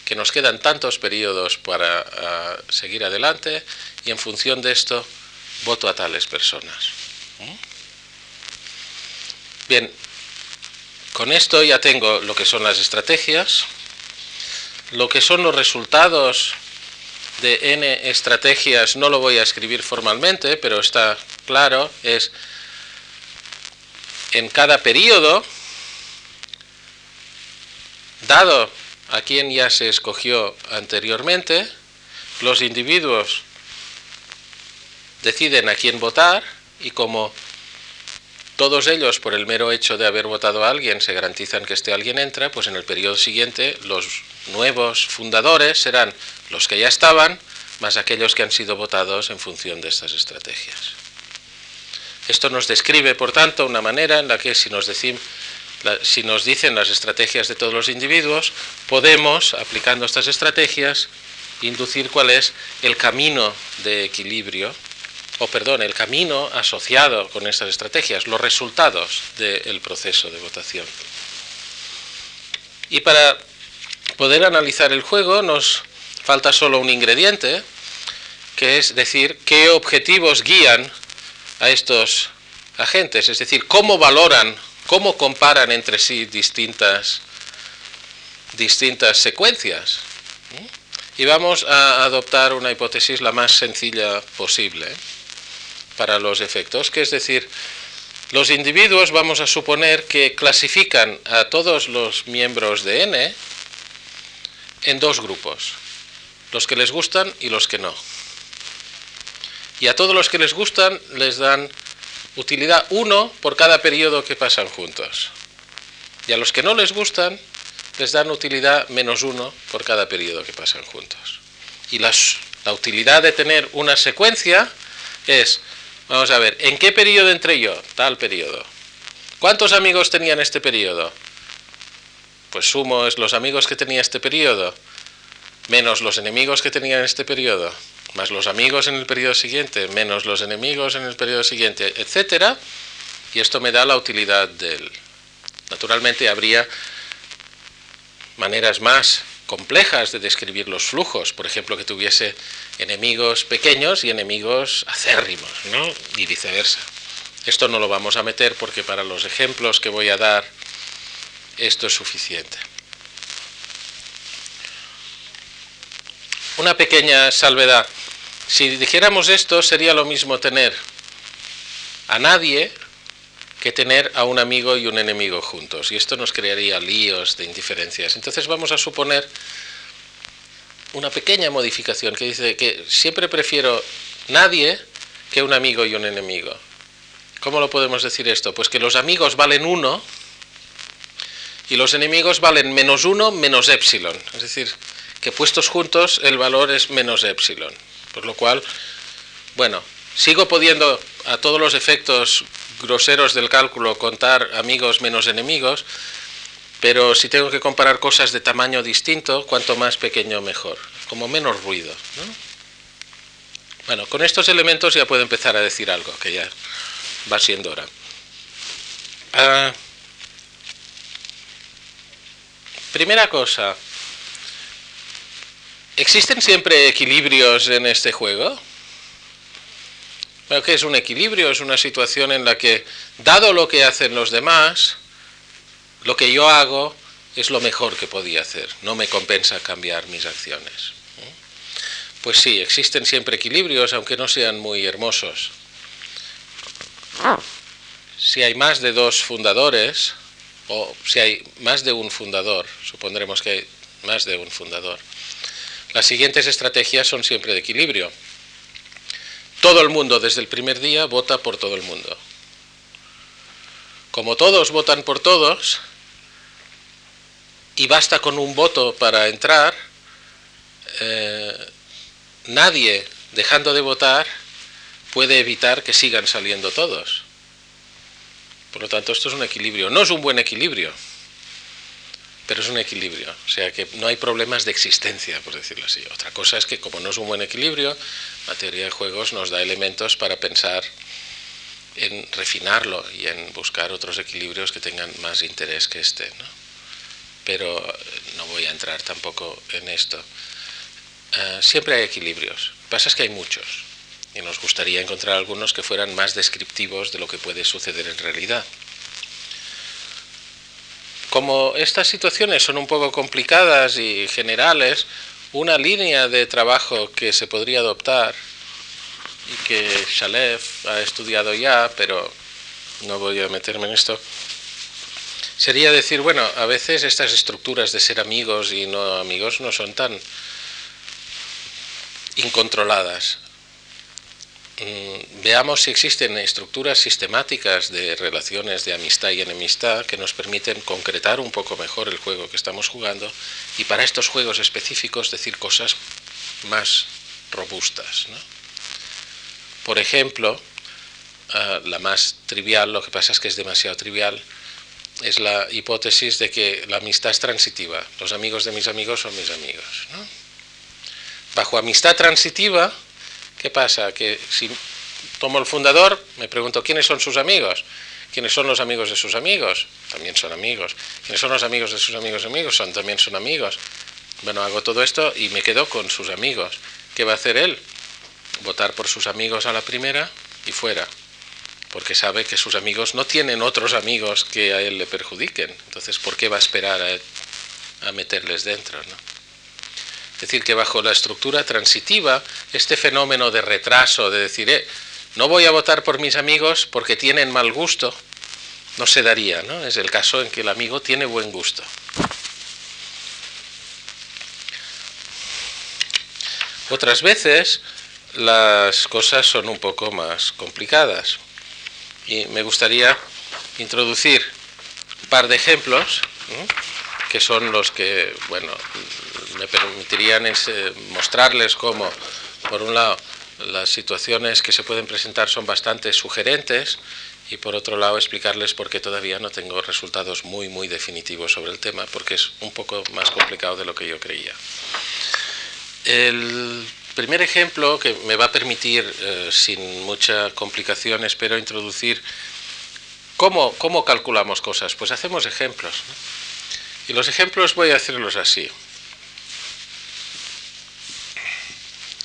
que nos quedan tantos periodos para seguir adelante, y en función de esto voto a tales personas. ¿Mm? Bien, con esto ya tengo lo que son las estrategias, lo que son los resultados de n estrategias, no lo voy a escribir formalmente, pero está claro, es en cada periodo, dado a quien ya se escogió anteriormente, los individuos deciden a quién votar y como todos ellos, por el mero hecho de haber votado a alguien, se garantizan que este alguien entra, pues en el periodo siguiente los nuevos fundadores serán los que ya estaban, más aquellos que han sido votados en función de estas estrategias. Esto nos describe, por tanto, una manera en la que si nos, si nos dicen las estrategias de todos los individuos, podemos, aplicando estas estrategias, inducir cuál es el camino de equilibrio o perdón, el camino asociado con estas estrategias, los resultados del proceso de votación. Y para poder analizar el juego nos falta solo un ingrediente, que es decir, qué objetivos guían a estos agentes, es decir, cómo valoran, cómo comparan entre sí distintas, distintas secuencias. Y vamos a adoptar una hipótesis la más sencilla posible para los efectos, que es decir, los individuos vamos a suponer que clasifican a todos los miembros de N en dos grupos, los que les gustan y los que no. Y a todos los que les gustan les dan utilidad 1 por cada periodo que pasan juntos. Y a los que no les gustan les dan utilidad menos 1 por cada periodo que pasan juntos. Y la utilidad de tener una secuencia es Vamos a ver, ¿en qué periodo entré yo? Tal periodo. ¿Cuántos amigos tenía en este periodo? Pues sumo es los amigos que tenía este periodo, menos los enemigos que tenía en este periodo. más los amigos en el periodo siguiente, menos los enemigos en el periodo siguiente, etcétera, y esto me da la utilidad del. Naturalmente habría maneras más complejas de describir los flujos, por ejemplo, que tuviese enemigos pequeños y enemigos acérrimos, ¿no? y viceversa. Esto no lo vamos a meter porque para los ejemplos que voy a dar esto es suficiente. Una pequeña salvedad. Si dijéramos esto, sería lo mismo tener a nadie que tener a un amigo y un enemigo juntos. Y esto nos crearía líos de indiferencias. Entonces vamos a suponer una pequeña modificación que dice que siempre prefiero nadie que un amigo y un enemigo. ¿Cómo lo podemos decir esto? Pues que los amigos valen uno y los enemigos valen menos uno menos epsilon. Es decir, que puestos juntos el valor es menos epsilon. Por lo cual, bueno, sigo pudiendo a todos los efectos groseros del cálculo contar amigos menos enemigos, pero si tengo que comparar cosas de tamaño distinto, cuanto más pequeño mejor, como menos ruido. Bueno, con estos elementos ya puedo empezar a decir algo, que ya va siendo hora. Ah, primera cosa, ¿existen siempre equilibrios en este juego? Bueno, ¿qué es un equilibrio? Es una situación en la que, dado lo que hacen los demás, lo que yo hago es lo mejor que podía hacer. No me compensa cambiar mis acciones. Pues sí, existen siempre equilibrios, aunque no sean muy hermosos. Si hay más de dos fundadores, o si hay más de un fundador, supondremos que hay más de un fundador, las siguientes estrategias son siempre de equilibrio. Todo el mundo desde el primer día vota por todo el mundo. Como todos votan por todos, y basta con un voto para entrar, eh, nadie dejando de votar puede evitar que sigan saliendo todos. Por lo tanto, esto es un equilibrio. No es un buen equilibrio, pero es un equilibrio. O sea que no hay problemas de existencia, por decirlo así. Otra cosa es que como no es un buen equilibrio, la teoría de juegos nos da elementos para pensar en refinarlo y en buscar otros equilibrios que tengan más interés que este. ¿no? pero no voy a entrar tampoco en esto. Eh, siempre hay equilibrios, lo que pasa es que hay muchos, y nos gustaría encontrar algunos que fueran más descriptivos de lo que puede suceder en realidad. Como estas situaciones son un poco complicadas y generales, una línea de trabajo que se podría adoptar y que Shalev ha estudiado ya, pero no voy a meterme en esto, sería decir, bueno, a veces estas estructuras de ser amigos y no amigos no son tan incontroladas. Mm, veamos si existen estructuras sistemáticas de relaciones de amistad y enemistad que nos permiten concretar un poco mejor el juego que estamos jugando y para estos juegos específicos decir cosas más robustas. Por ejemplo, ah, la más trivial, lo que pasa es que es demasiado trivial, es la hipótesis de que la amistad es transitiva. Los amigos de mis amigos son mis amigos. Bajo amistad transitiva, ¿qué pasa? Que si tomo el fundador, me pregunto quiénes son sus amigos. ¿Quiénes son los amigos de sus amigos? También son amigos. ¿Quiénes son los amigos de sus amigos amigos? Son, también son amigos. Bueno, hago todo esto y me quedo con sus amigos. ¿Qué va a hacer él? Votar por sus amigos a la primera y fuera porque sabe que sus amigos no tienen otros amigos que a él le perjudiquen. Entonces, ¿por qué va a esperar a, meterles dentro? Es decir, que bajo la estructura transitiva, este fenómeno de retraso, de decir, eh, no voy a votar por mis amigos porque tienen mal gusto, no se daría, ¿no? Es el caso en que el amigo tiene buen gusto. Otras veces las cosas son un poco más complicadas. Y me gustaría introducir un par de ejemplos, que son los que, bueno, me permitirían mostrarles cómo, por un lado, las situaciones que se pueden presentar son bastante sugerentes y por otro lado explicarles por qué todavía no tengo resultados muy muy definitivos sobre el tema porque es un poco más complicado de lo que yo creía. El primer ejemplo que me va a permitir, eh, sin mucha complicación, espero introducir cómo, cómo calculamos cosas. Pues hacemos ejemplos. Y los ejemplos voy a hacerlos así.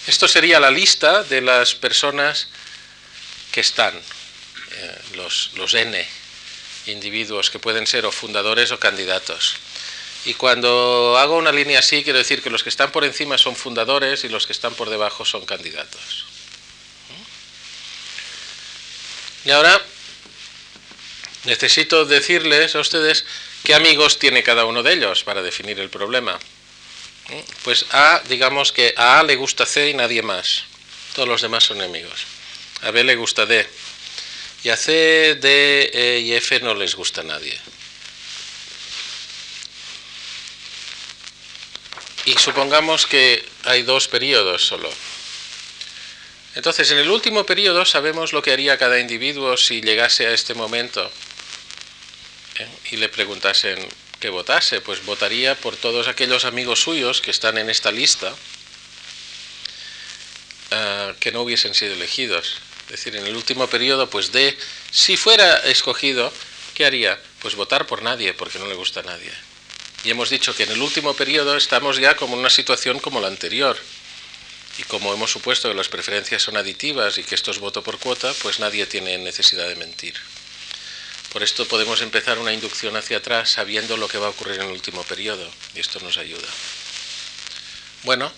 Esto sería la lista de las personas que están, eh, los, los N individuos que pueden ser o fundadores o candidatos. Y cuando hago una línea así, quiero decir que los que están por encima son fundadores y los que están por debajo son candidatos. Y ahora necesito decirles a ustedes qué amigos tiene cada uno de ellos para definir el problema. Pues A, digamos que a A le gusta C y nadie más. Todos los demás son enemigos. A B le gusta D. Y a C, D, E y F no les gusta nadie. Y supongamos que hay dos periodos solo. Entonces, en el último periodo sabemos lo que haría cada individuo si llegase a este momento ¿eh? y le preguntasen que votase. Pues votaría por todos aquellos amigos suyos que están en esta lista eh, que no hubiesen sido elegidos. Es decir, en el último periodo, pues de, si fuera escogido, ¿qué haría? Pues votar por nadie, porque no le gusta a nadie. Y hemos dicho que en el último periodo estamos ya como en una situación como la anterior. Y como hemos supuesto que las preferencias son aditivas y que esto es voto por cuota, pues nadie tiene necesidad de mentir. Por esto podemos empezar una inducción hacia atrás sabiendo lo que va a ocurrir en el último periodo. Y esto nos ayuda. Bueno,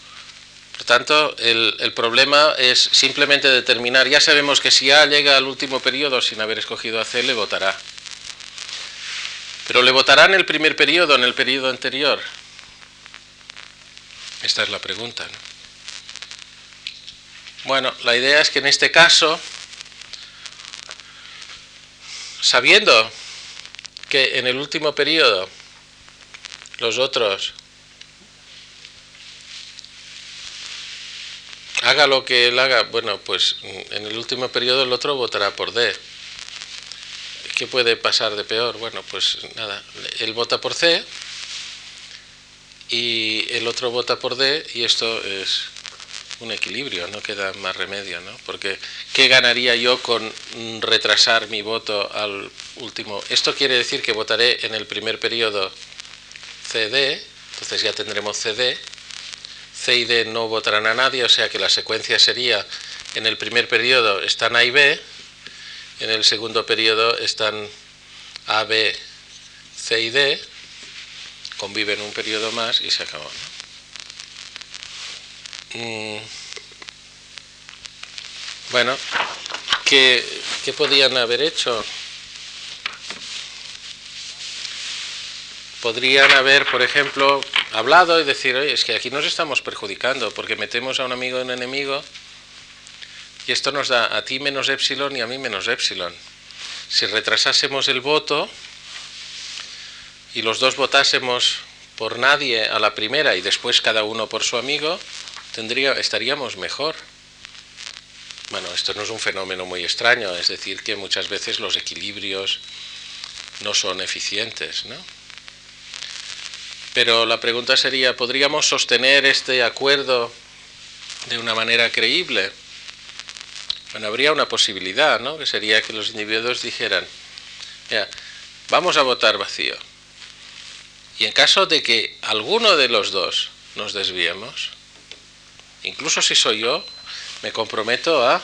por tanto, el, el, problema es simplemente determinar, ya sabemos que si A llega al último periodo sin haber escogido a C, le votará. Pero le votará en el primer periodo, en el periodo anterior. Esta es la pregunta. ¿no? Bueno, la idea es que en este caso, sabiendo que en el último periodo los otros haga lo que él haga, bueno, pues en el último periodo el otro votará por D. ¿Qué puede pasar de peor? Bueno, pues nada, él vota por C y el otro vota por D y esto es un equilibrio, no queda más remedio, ¿no? Porque ¿qué ganaría yo con retrasar mi voto al último? Esto quiere decir que votaré en el primer periodo CD, entonces ya tendremos CD, C y D no votarán a nadie, o sea que la secuencia sería en el primer periodo están A y B, en el segundo periodo están A, B, C y D, conviven un periodo más y se acabó. Mm. Bueno, ¿qué, ¿qué podían haber hecho? Podrían haber, por ejemplo, hablado y decir, oye, es que aquí nos estamos perjudicando porque metemos a un amigo en enemigo y esto nos da a ti menos epsilon y a mí menos epsilon. Si retrasásemos el voto y los dos votásemos por nadie a la primera y después cada uno por su amigo, tendría, estaríamos mejor. Bueno, esto no es un fenómeno muy extraño, es decir, que muchas veces los equilibrios no son eficientes, ¿no? Pero la pregunta sería, ¿podríamos sostener este acuerdo de una manera creíble? Bueno, habría una posibilidad, ¿no? Que sería que los individuos dijeran, ya, vamos a votar vacío. Y en caso de que alguno de los dos nos desviemos, incluso si soy yo, me comprometo a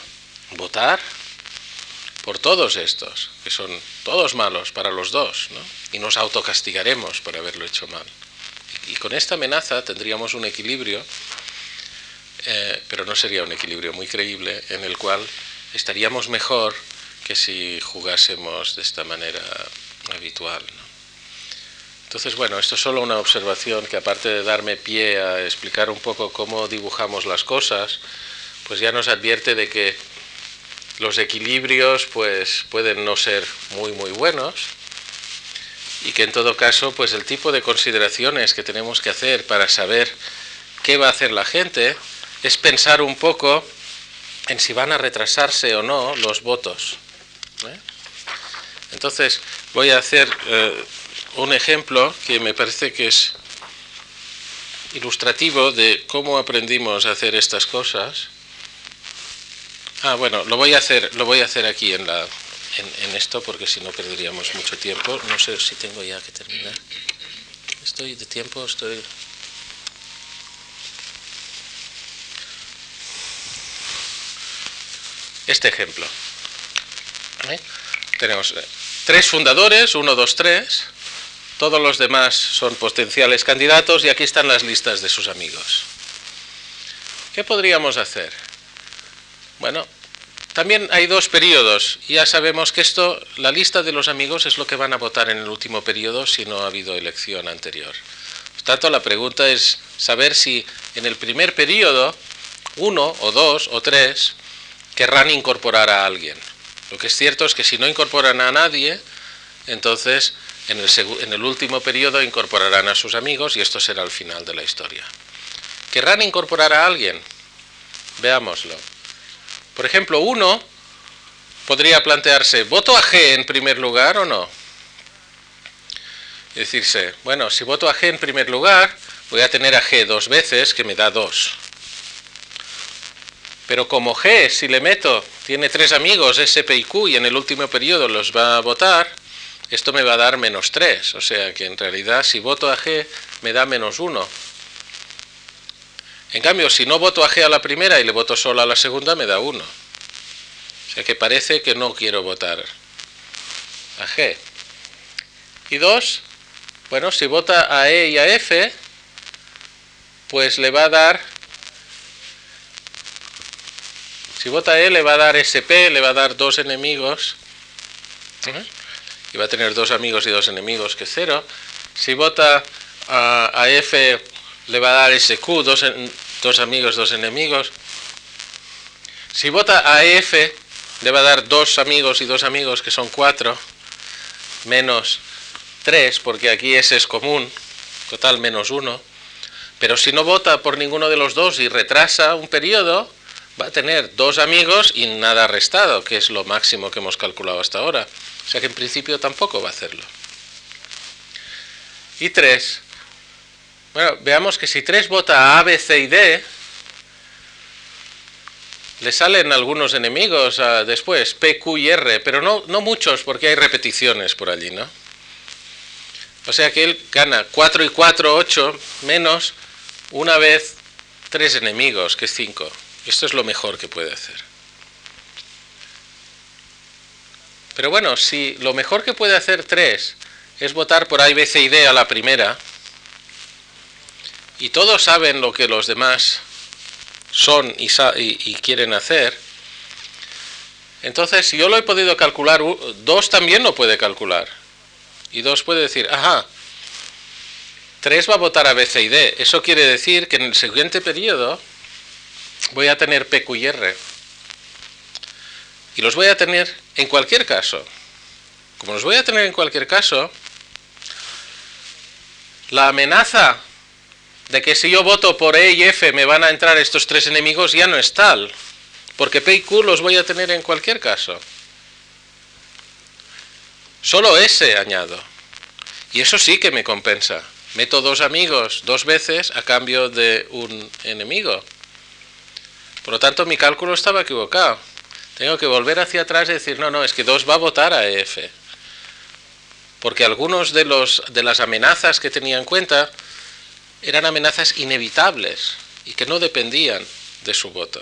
votar por todos estos, que son todos malos para los dos, ¿no? y nos autocastigaremos por haberlo hecho mal. Y con esta amenaza tendríamos un equilibrio eh, pero no sería un equilibrio muy creíble en el cual estaríamos mejor que si jugásemos de esta manera habitual. ¿no? Entonces, bueno, esto es solo una observación que aparte de darme pie a explicar un poco cómo dibujamos las cosas, pues ya nos advierte de que los equilibrios pues pueden no ser muy muy buenos y que en todo caso pues el tipo de consideraciones que tenemos que hacer para saber qué va a hacer la gente es pensar un poco en si van a retrasarse o no los votos. ¿eh? Entonces, voy a hacer eh, un ejemplo que me parece que es ilustrativo de cómo aprendimos a hacer estas cosas. Ah, bueno, lo voy a hacer, lo voy a hacer aquí en la en, esto porque si no perderíamos mucho tiempo. No sé si tengo ya que terminar. Estoy de tiempo, estoy este ejemplo. ¿Eh? Tenemos eh, tres fundadores, uno, dos, tres. Todos los demás son potenciales candidatos y aquí están las listas de sus amigos. ¿Qué podríamos hacer? Bueno, también hay dos periodos. Ya sabemos que esto, la lista de los amigos es lo que van a votar en el último periodo si no ha habido elección anterior. Por tanto, la pregunta es saber si en el primer periodo uno o dos o tres querrán incorporar a alguien. Lo que es cierto es que si no incorporan a nadie, entonces en el, último periodo incorporarán a sus amigos y esto será el final de la historia. ¿Querrán incorporar a alguien? Veámoslo. Por ejemplo, uno podría plantearse, ¿voto a G en primer lugar o no? Y decirse, bueno, si voto a G en primer lugar, voy a tener a G dos veces, que me da dos. Pero como G, si le meto, tiene tres amigos, SP y Q, y en el último periodo los va a votar, esto me va a dar menos 3, o sea que en realidad si voto a G me da menos 1. En cambio, si no voto a G a la primera y le voto solo a la segunda, me da 1. O sea que parece que no quiero votar a G. Y 2, bueno, si vota a E y a F, pues le va a dar, si vota E le va a dar SP, le va a dar dos enemigos. ¿Eh? y va a tener dos amigos y dos enemigos, que es cero. Si vota a, F, le va a dar SQ, dos, dos amigos, dos enemigos. Si vota a F, le va a dar dos amigos y dos amigos, que son cuatro, menos tres, porque aquí S es común, total menos uno. Pero si no vota por ninguno de los dos y retrasa un periodo, va a tener dos amigos y nada restado, que es lo máximo que hemos calculado hasta ahora. O sea que en principio tampoco va a hacerlo. Y 3. Bueno, veamos que si 3 vota A, B, C y D, le salen algunos enemigos uh, después, P, Q y R, pero no, no muchos porque hay repeticiones por allí, ¿no? O sea que él gana 4 y 4, 8, menos una vez tres enemigos, que es 5. Esto es lo mejor que puede hacer. Pero bueno, si lo mejor que puede hacer 3 es votar por A, B, C y D a la primera, y todos saben lo que los demás son y, quieren hacer, entonces si yo lo he podido calcular, 2 también lo puede calcular. Y 2 puede decir, ajá, 3 va a votar a B, C y D. Eso quiere decir que en el siguiente periodo voy a tener P, Q y R. Y los voy a tener en cualquier caso. Como los voy a tener en cualquier caso, la amenaza de que si yo voto por E y F me van a entrar estos tres enemigos ya no es tal, porque P y Q los voy a tener en cualquier caso. Solo S añado. Y eso sí que me compensa. Meto dos amigos dos veces a cambio de un enemigo. Por lo tanto, mi cálculo estaba equivocado. Tengo que volver hacia atrás y decir, no, no, es que 2 va a votar a EF. Porque algunos de, los, de las amenazas que tenía en cuenta eran amenazas inevitables y que no dependían de su voto.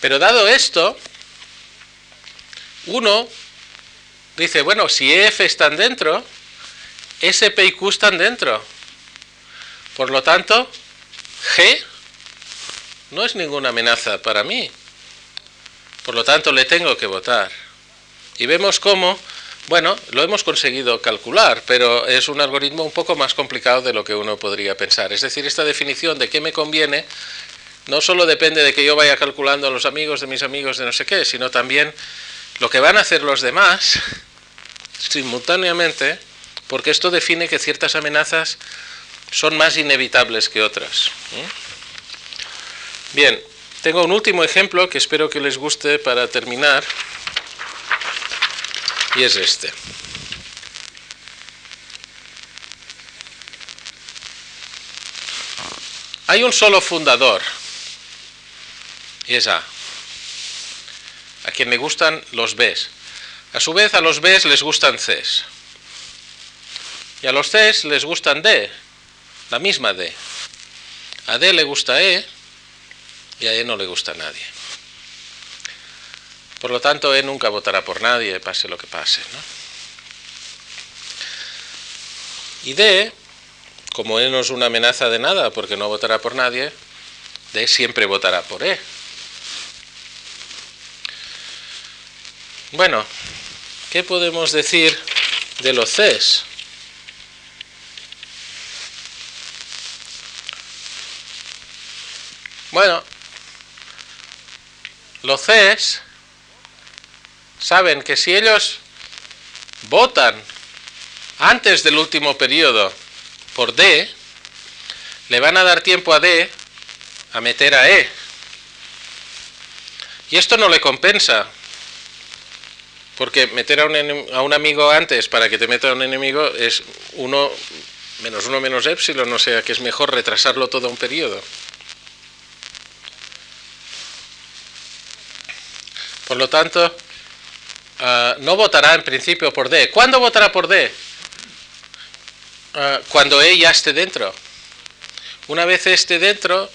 Pero dado esto, uno dice, bueno, si EF están dentro, SP y Q están dentro. Por lo tanto, G no es ninguna amenaza para mí. Por lo tanto, le tengo que votar. Y vemos cómo, bueno, lo hemos conseguido calcular, pero es un algoritmo un poco más complicado de lo que uno podría pensar. Es decir, esta definición de qué me conviene no solo depende de que yo vaya calculando a los amigos de mis amigos de no sé qué, sino también lo que van a hacer los demás simultáneamente, porque esto define que ciertas amenazas son más inevitables que otras. Bien, tengo un último ejemplo que espero que les guste para terminar, y es este. Hay un solo fundador, y es A, a quien le gustan los Bs. A su vez, a los Bs les gustan Cs. Y a los Cs les gustan D, la misma D. A D le gusta E y a E no le gusta a nadie. Por lo tanto, E nunca votará por nadie, pase lo que pase. Y D, como E no es una amenaza de nada porque no votará por nadie, D siempre votará por E. Bueno, ¿qué podemos decir de los Cs? Bueno, los Cs saben que si ellos votan antes del último periodo por D, le van a dar tiempo a D a meter a E. Y esto no le compensa, porque meter a un, a un amigo antes para que te meta a un enemigo es 1 menos 1 menos epsilon, o sea que es mejor retrasarlo todo un periodo. Por lo tanto, ah, no votará en principio por D. ¿Cuándo votará por D? Ah, cuando E ya esté dentro. Una vez esté dentro,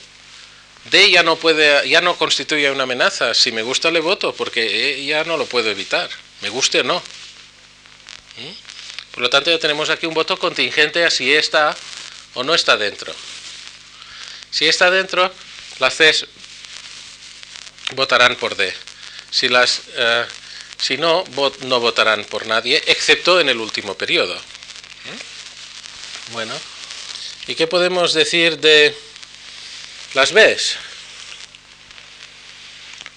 D ya no puede, ya no constituye una amenaza. Si me gusta le voto, porque E ya no lo puedo evitar, me guste o no. ¿Mm? Por lo tanto, ya tenemos aquí un voto contingente a si E está o no está dentro. Si está dentro, las Cs votarán por D. Si, las, eh, si no, no votarán por nadie, excepto en el último periodo. ¿Mm? Bueno, ¿y qué podemos decir de las Bs?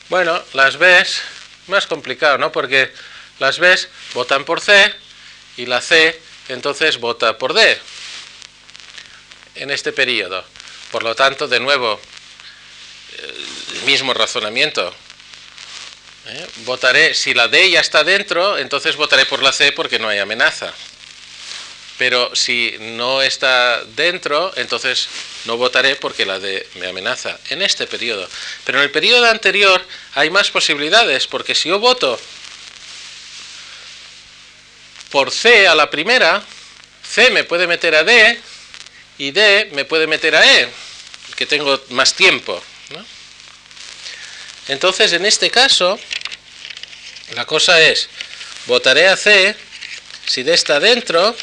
Bueno, las Bs, más complicado, ¿no? Porque las Bs votan por C y la C entonces vota por D en este periodo. Por lo tanto, de nuevo, el mismo razonamiento. ¿Eh? Votaré, si la D ya está dentro, entonces votaré por la C porque no hay amenaza. Pero si no está dentro, entonces no votaré porque la D me amenaza en este periodo. Pero en el periodo anterior hay más posibilidades, porque si yo voto por C a la primera, C me puede meter a D y D me puede meter a E, que tengo más tiempo. Entonces, en este caso, la cosa es, votaré a C, si D está dentro,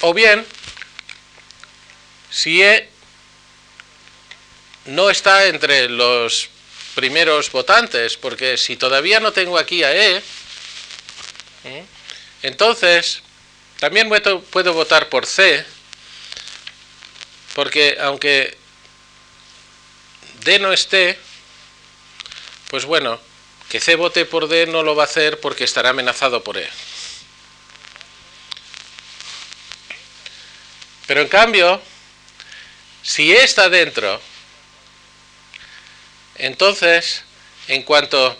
o bien, si E no está entre los primeros votantes, porque si todavía no tengo aquí a E, ¿eh? entonces también puedo votar por C, porque aunque D no esté, pues bueno, que C vote por D no lo va a hacer porque estará amenazado por E. Pero en cambio, si E está dentro, entonces, en cuanto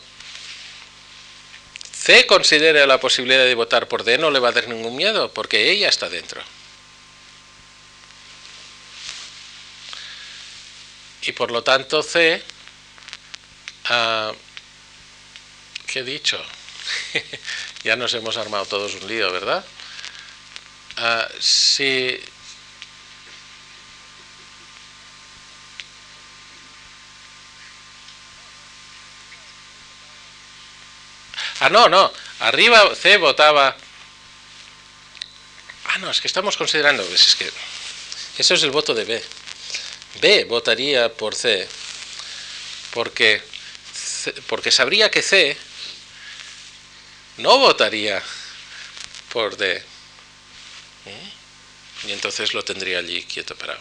C considere la posibilidad de votar por D, no le va a dar ningún miedo, porque ella está dentro. Y por lo tanto C, ah, ¿qué he dicho? (laughs) ya nos hemos armado todos un lío, ¿verdad? Ah, si Ah, no, no. Arriba C votaba. Ah, no, es que estamos considerando. Es que eso es el voto de B. B votaría por C porque, porque sabría que C no votaría por D. ¿Eh? Y entonces lo tendría allí quieto parado.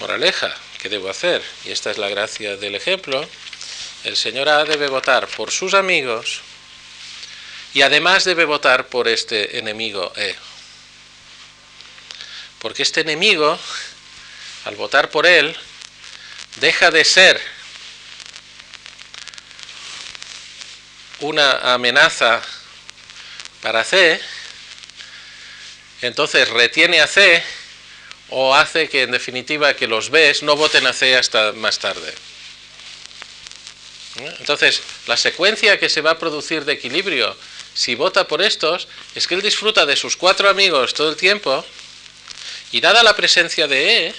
Moraleja, ¿qué debo hacer? Y esta es la gracia del ejemplo el señor A debe votar por sus amigos y además debe votar por este enemigo E. Porque este enemigo, al votar por él, deja de ser una amenaza para C, entonces retiene a C o hace que en definitiva que los B no voten a C hasta más tarde. Entonces, la secuencia que se va a producir de equilibrio si vota por estos es que él disfruta de sus cuatro amigos todo el tiempo y dada la presencia de E,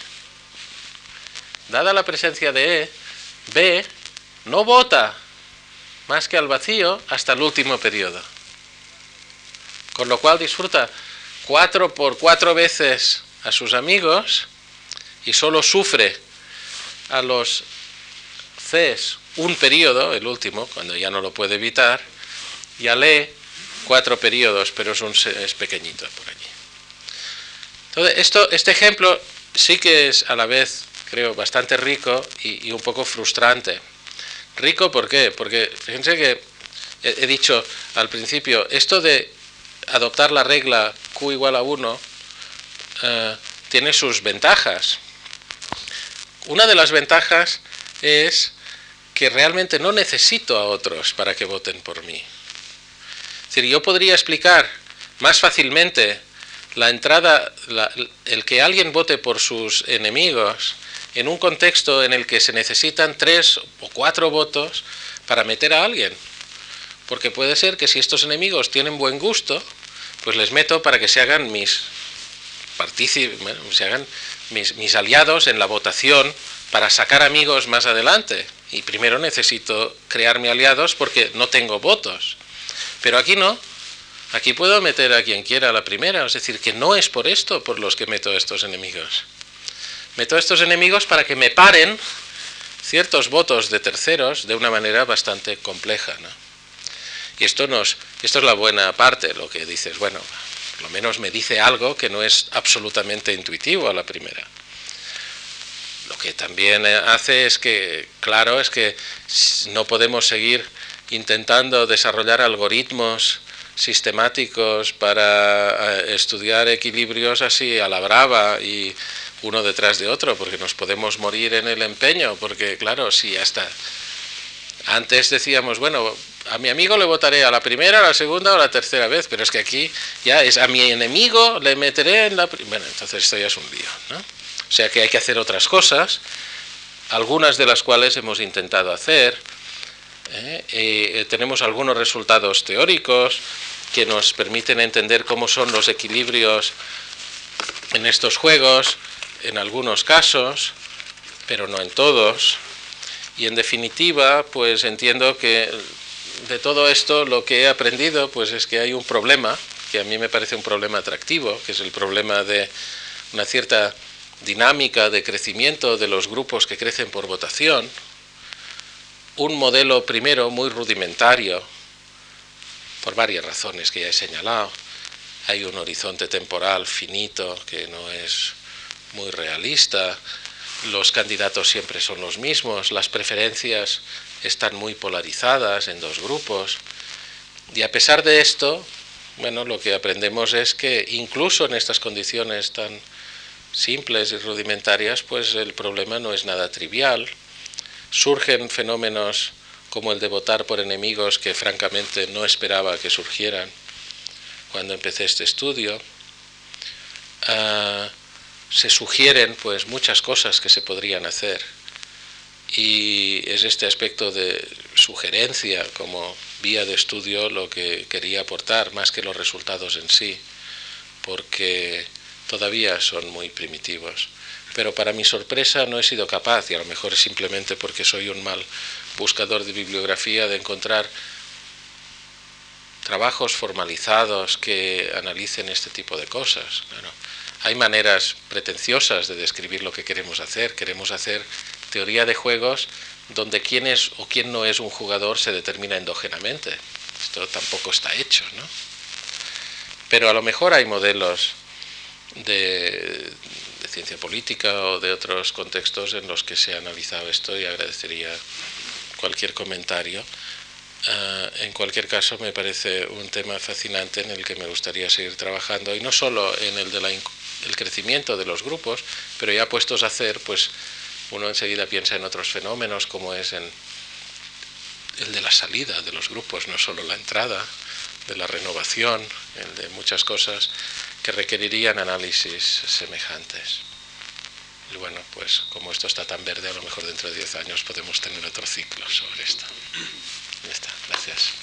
dada la presencia de E, B no vota más que al vacío hasta el último periodo. Con lo cual disfruta cuatro por cuatro veces a sus amigos y solo sufre a los Cs un periodo, el último, cuando ya no lo puede evitar, y a Le cuatro periodos, pero es, un, pequeñito por allí. Entonces, esto, este ejemplo sí que es a la vez, creo, bastante rico y, un poco frustrante. Rico, ¿por qué? Porque fíjense que he, dicho al principio, esto de adoptar la regla Q igual a 1 eh, tiene sus ventajas. Una de las ventajas es que realmente no necesito a otros para que voten por mí. Es decir, yo podría explicar más fácilmente la entrada, el que alguien vote por sus enemigos en un contexto en el que se necesitan tres o cuatro votos para meter a alguien. Porque puede ser que si estos enemigos tienen buen gusto, pues les meto para que se hagan mis se hagan mis, mis aliados en la votación para sacar amigos más adelante. Y primero necesito crearme aliados porque no tengo votos. Pero aquí no. Aquí puedo meter a quien quiera a la primera. Es decir, que no es por esto por los que meto a estos enemigos. Meto a estos enemigos para que me paren ciertos votos de terceros de una manera bastante compleja. Y esto, nos, esto es la buena parte, lo que dices, bueno, por lo menos me dice algo que no es absolutamente intuitivo a la primera. Lo que también hace es que, claro, es que no podemos seguir intentando desarrollar algoritmos sistemáticos para eh, estudiar equilibrios así a la brava y uno detrás de otro, porque nos podemos morir en el empeño, porque claro, si hasta antes decíamos, bueno, a mi amigo le votaré a la primera, a la segunda o a la tercera vez, pero es que aquí ya es a mi enemigo le meteré en la primera. entonces esto ya es un lío, ¿no? O sea que hay que hacer otras cosas, algunas de las cuales hemos intentado hacer. ¿eh? Eh, tenemos algunos resultados teóricos que nos permiten entender cómo son los equilibrios en estos juegos, en algunos casos, pero no en todos. Y en definitiva, pues entiendo que de todo esto lo que he aprendido pues es que hay un problema, que a mí me parece un problema atractivo, que es el problema de una cierta dinámica de crecimiento de los grupos que crecen por votación, un modelo primero muy rudimentario, por varias razones que ya he señalado. Hay un horizonte temporal finito que no es muy realista, los candidatos siempre son los mismos, las preferencias están muy polarizadas en dos grupos. Y a pesar de esto, bueno, lo que aprendemos es que incluso en estas condiciones tan simples y rudimentarias, pues el problema no es nada trivial. Surgen fenómenos como el de votar por enemigos que francamente no esperaba que surgieran cuando empecé este estudio. Ah, se sugieren pues muchas cosas que se podrían hacer y es este aspecto de sugerencia como vía de estudio lo que quería aportar más que los resultados en sí porque todavía son muy primitivos. Pero para mi sorpresa no he sido capaz, y a lo mejor es simplemente porque soy un mal buscador de bibliografía, de encontrar trabajos formalizados que analicen este tipo de cosas. Hay maneras pretenciosas de describir lo que queremos hacer. Queremos hacer teoría de juegos donde quién es o quién no es un jugador se determina endógenamente. Esto tampoco está hecho, ¿no? Pero a lo mejor hay modelos de, ciencia política o de otros contextos en los que se ha analizado esto y agradecería cualquier comentario. Ah, en cualquier caso, me parece un tema fascinante en el que me gustaría seguir trabajando y no solo en el del el crecimiento de los grupos, pero ya puestos a hacer, pues uno enseguida piensa en otros fenómenos como es en el de la salida de los grupos, no solo la entrada, de la renovación, el de muchas cosas que requerirían análisis semejantes. Y bueno, pues como esto está tan verde, a lo mejor dentro de 10 años podemos tener otro ciclo sobre esto. Ya está, gracias.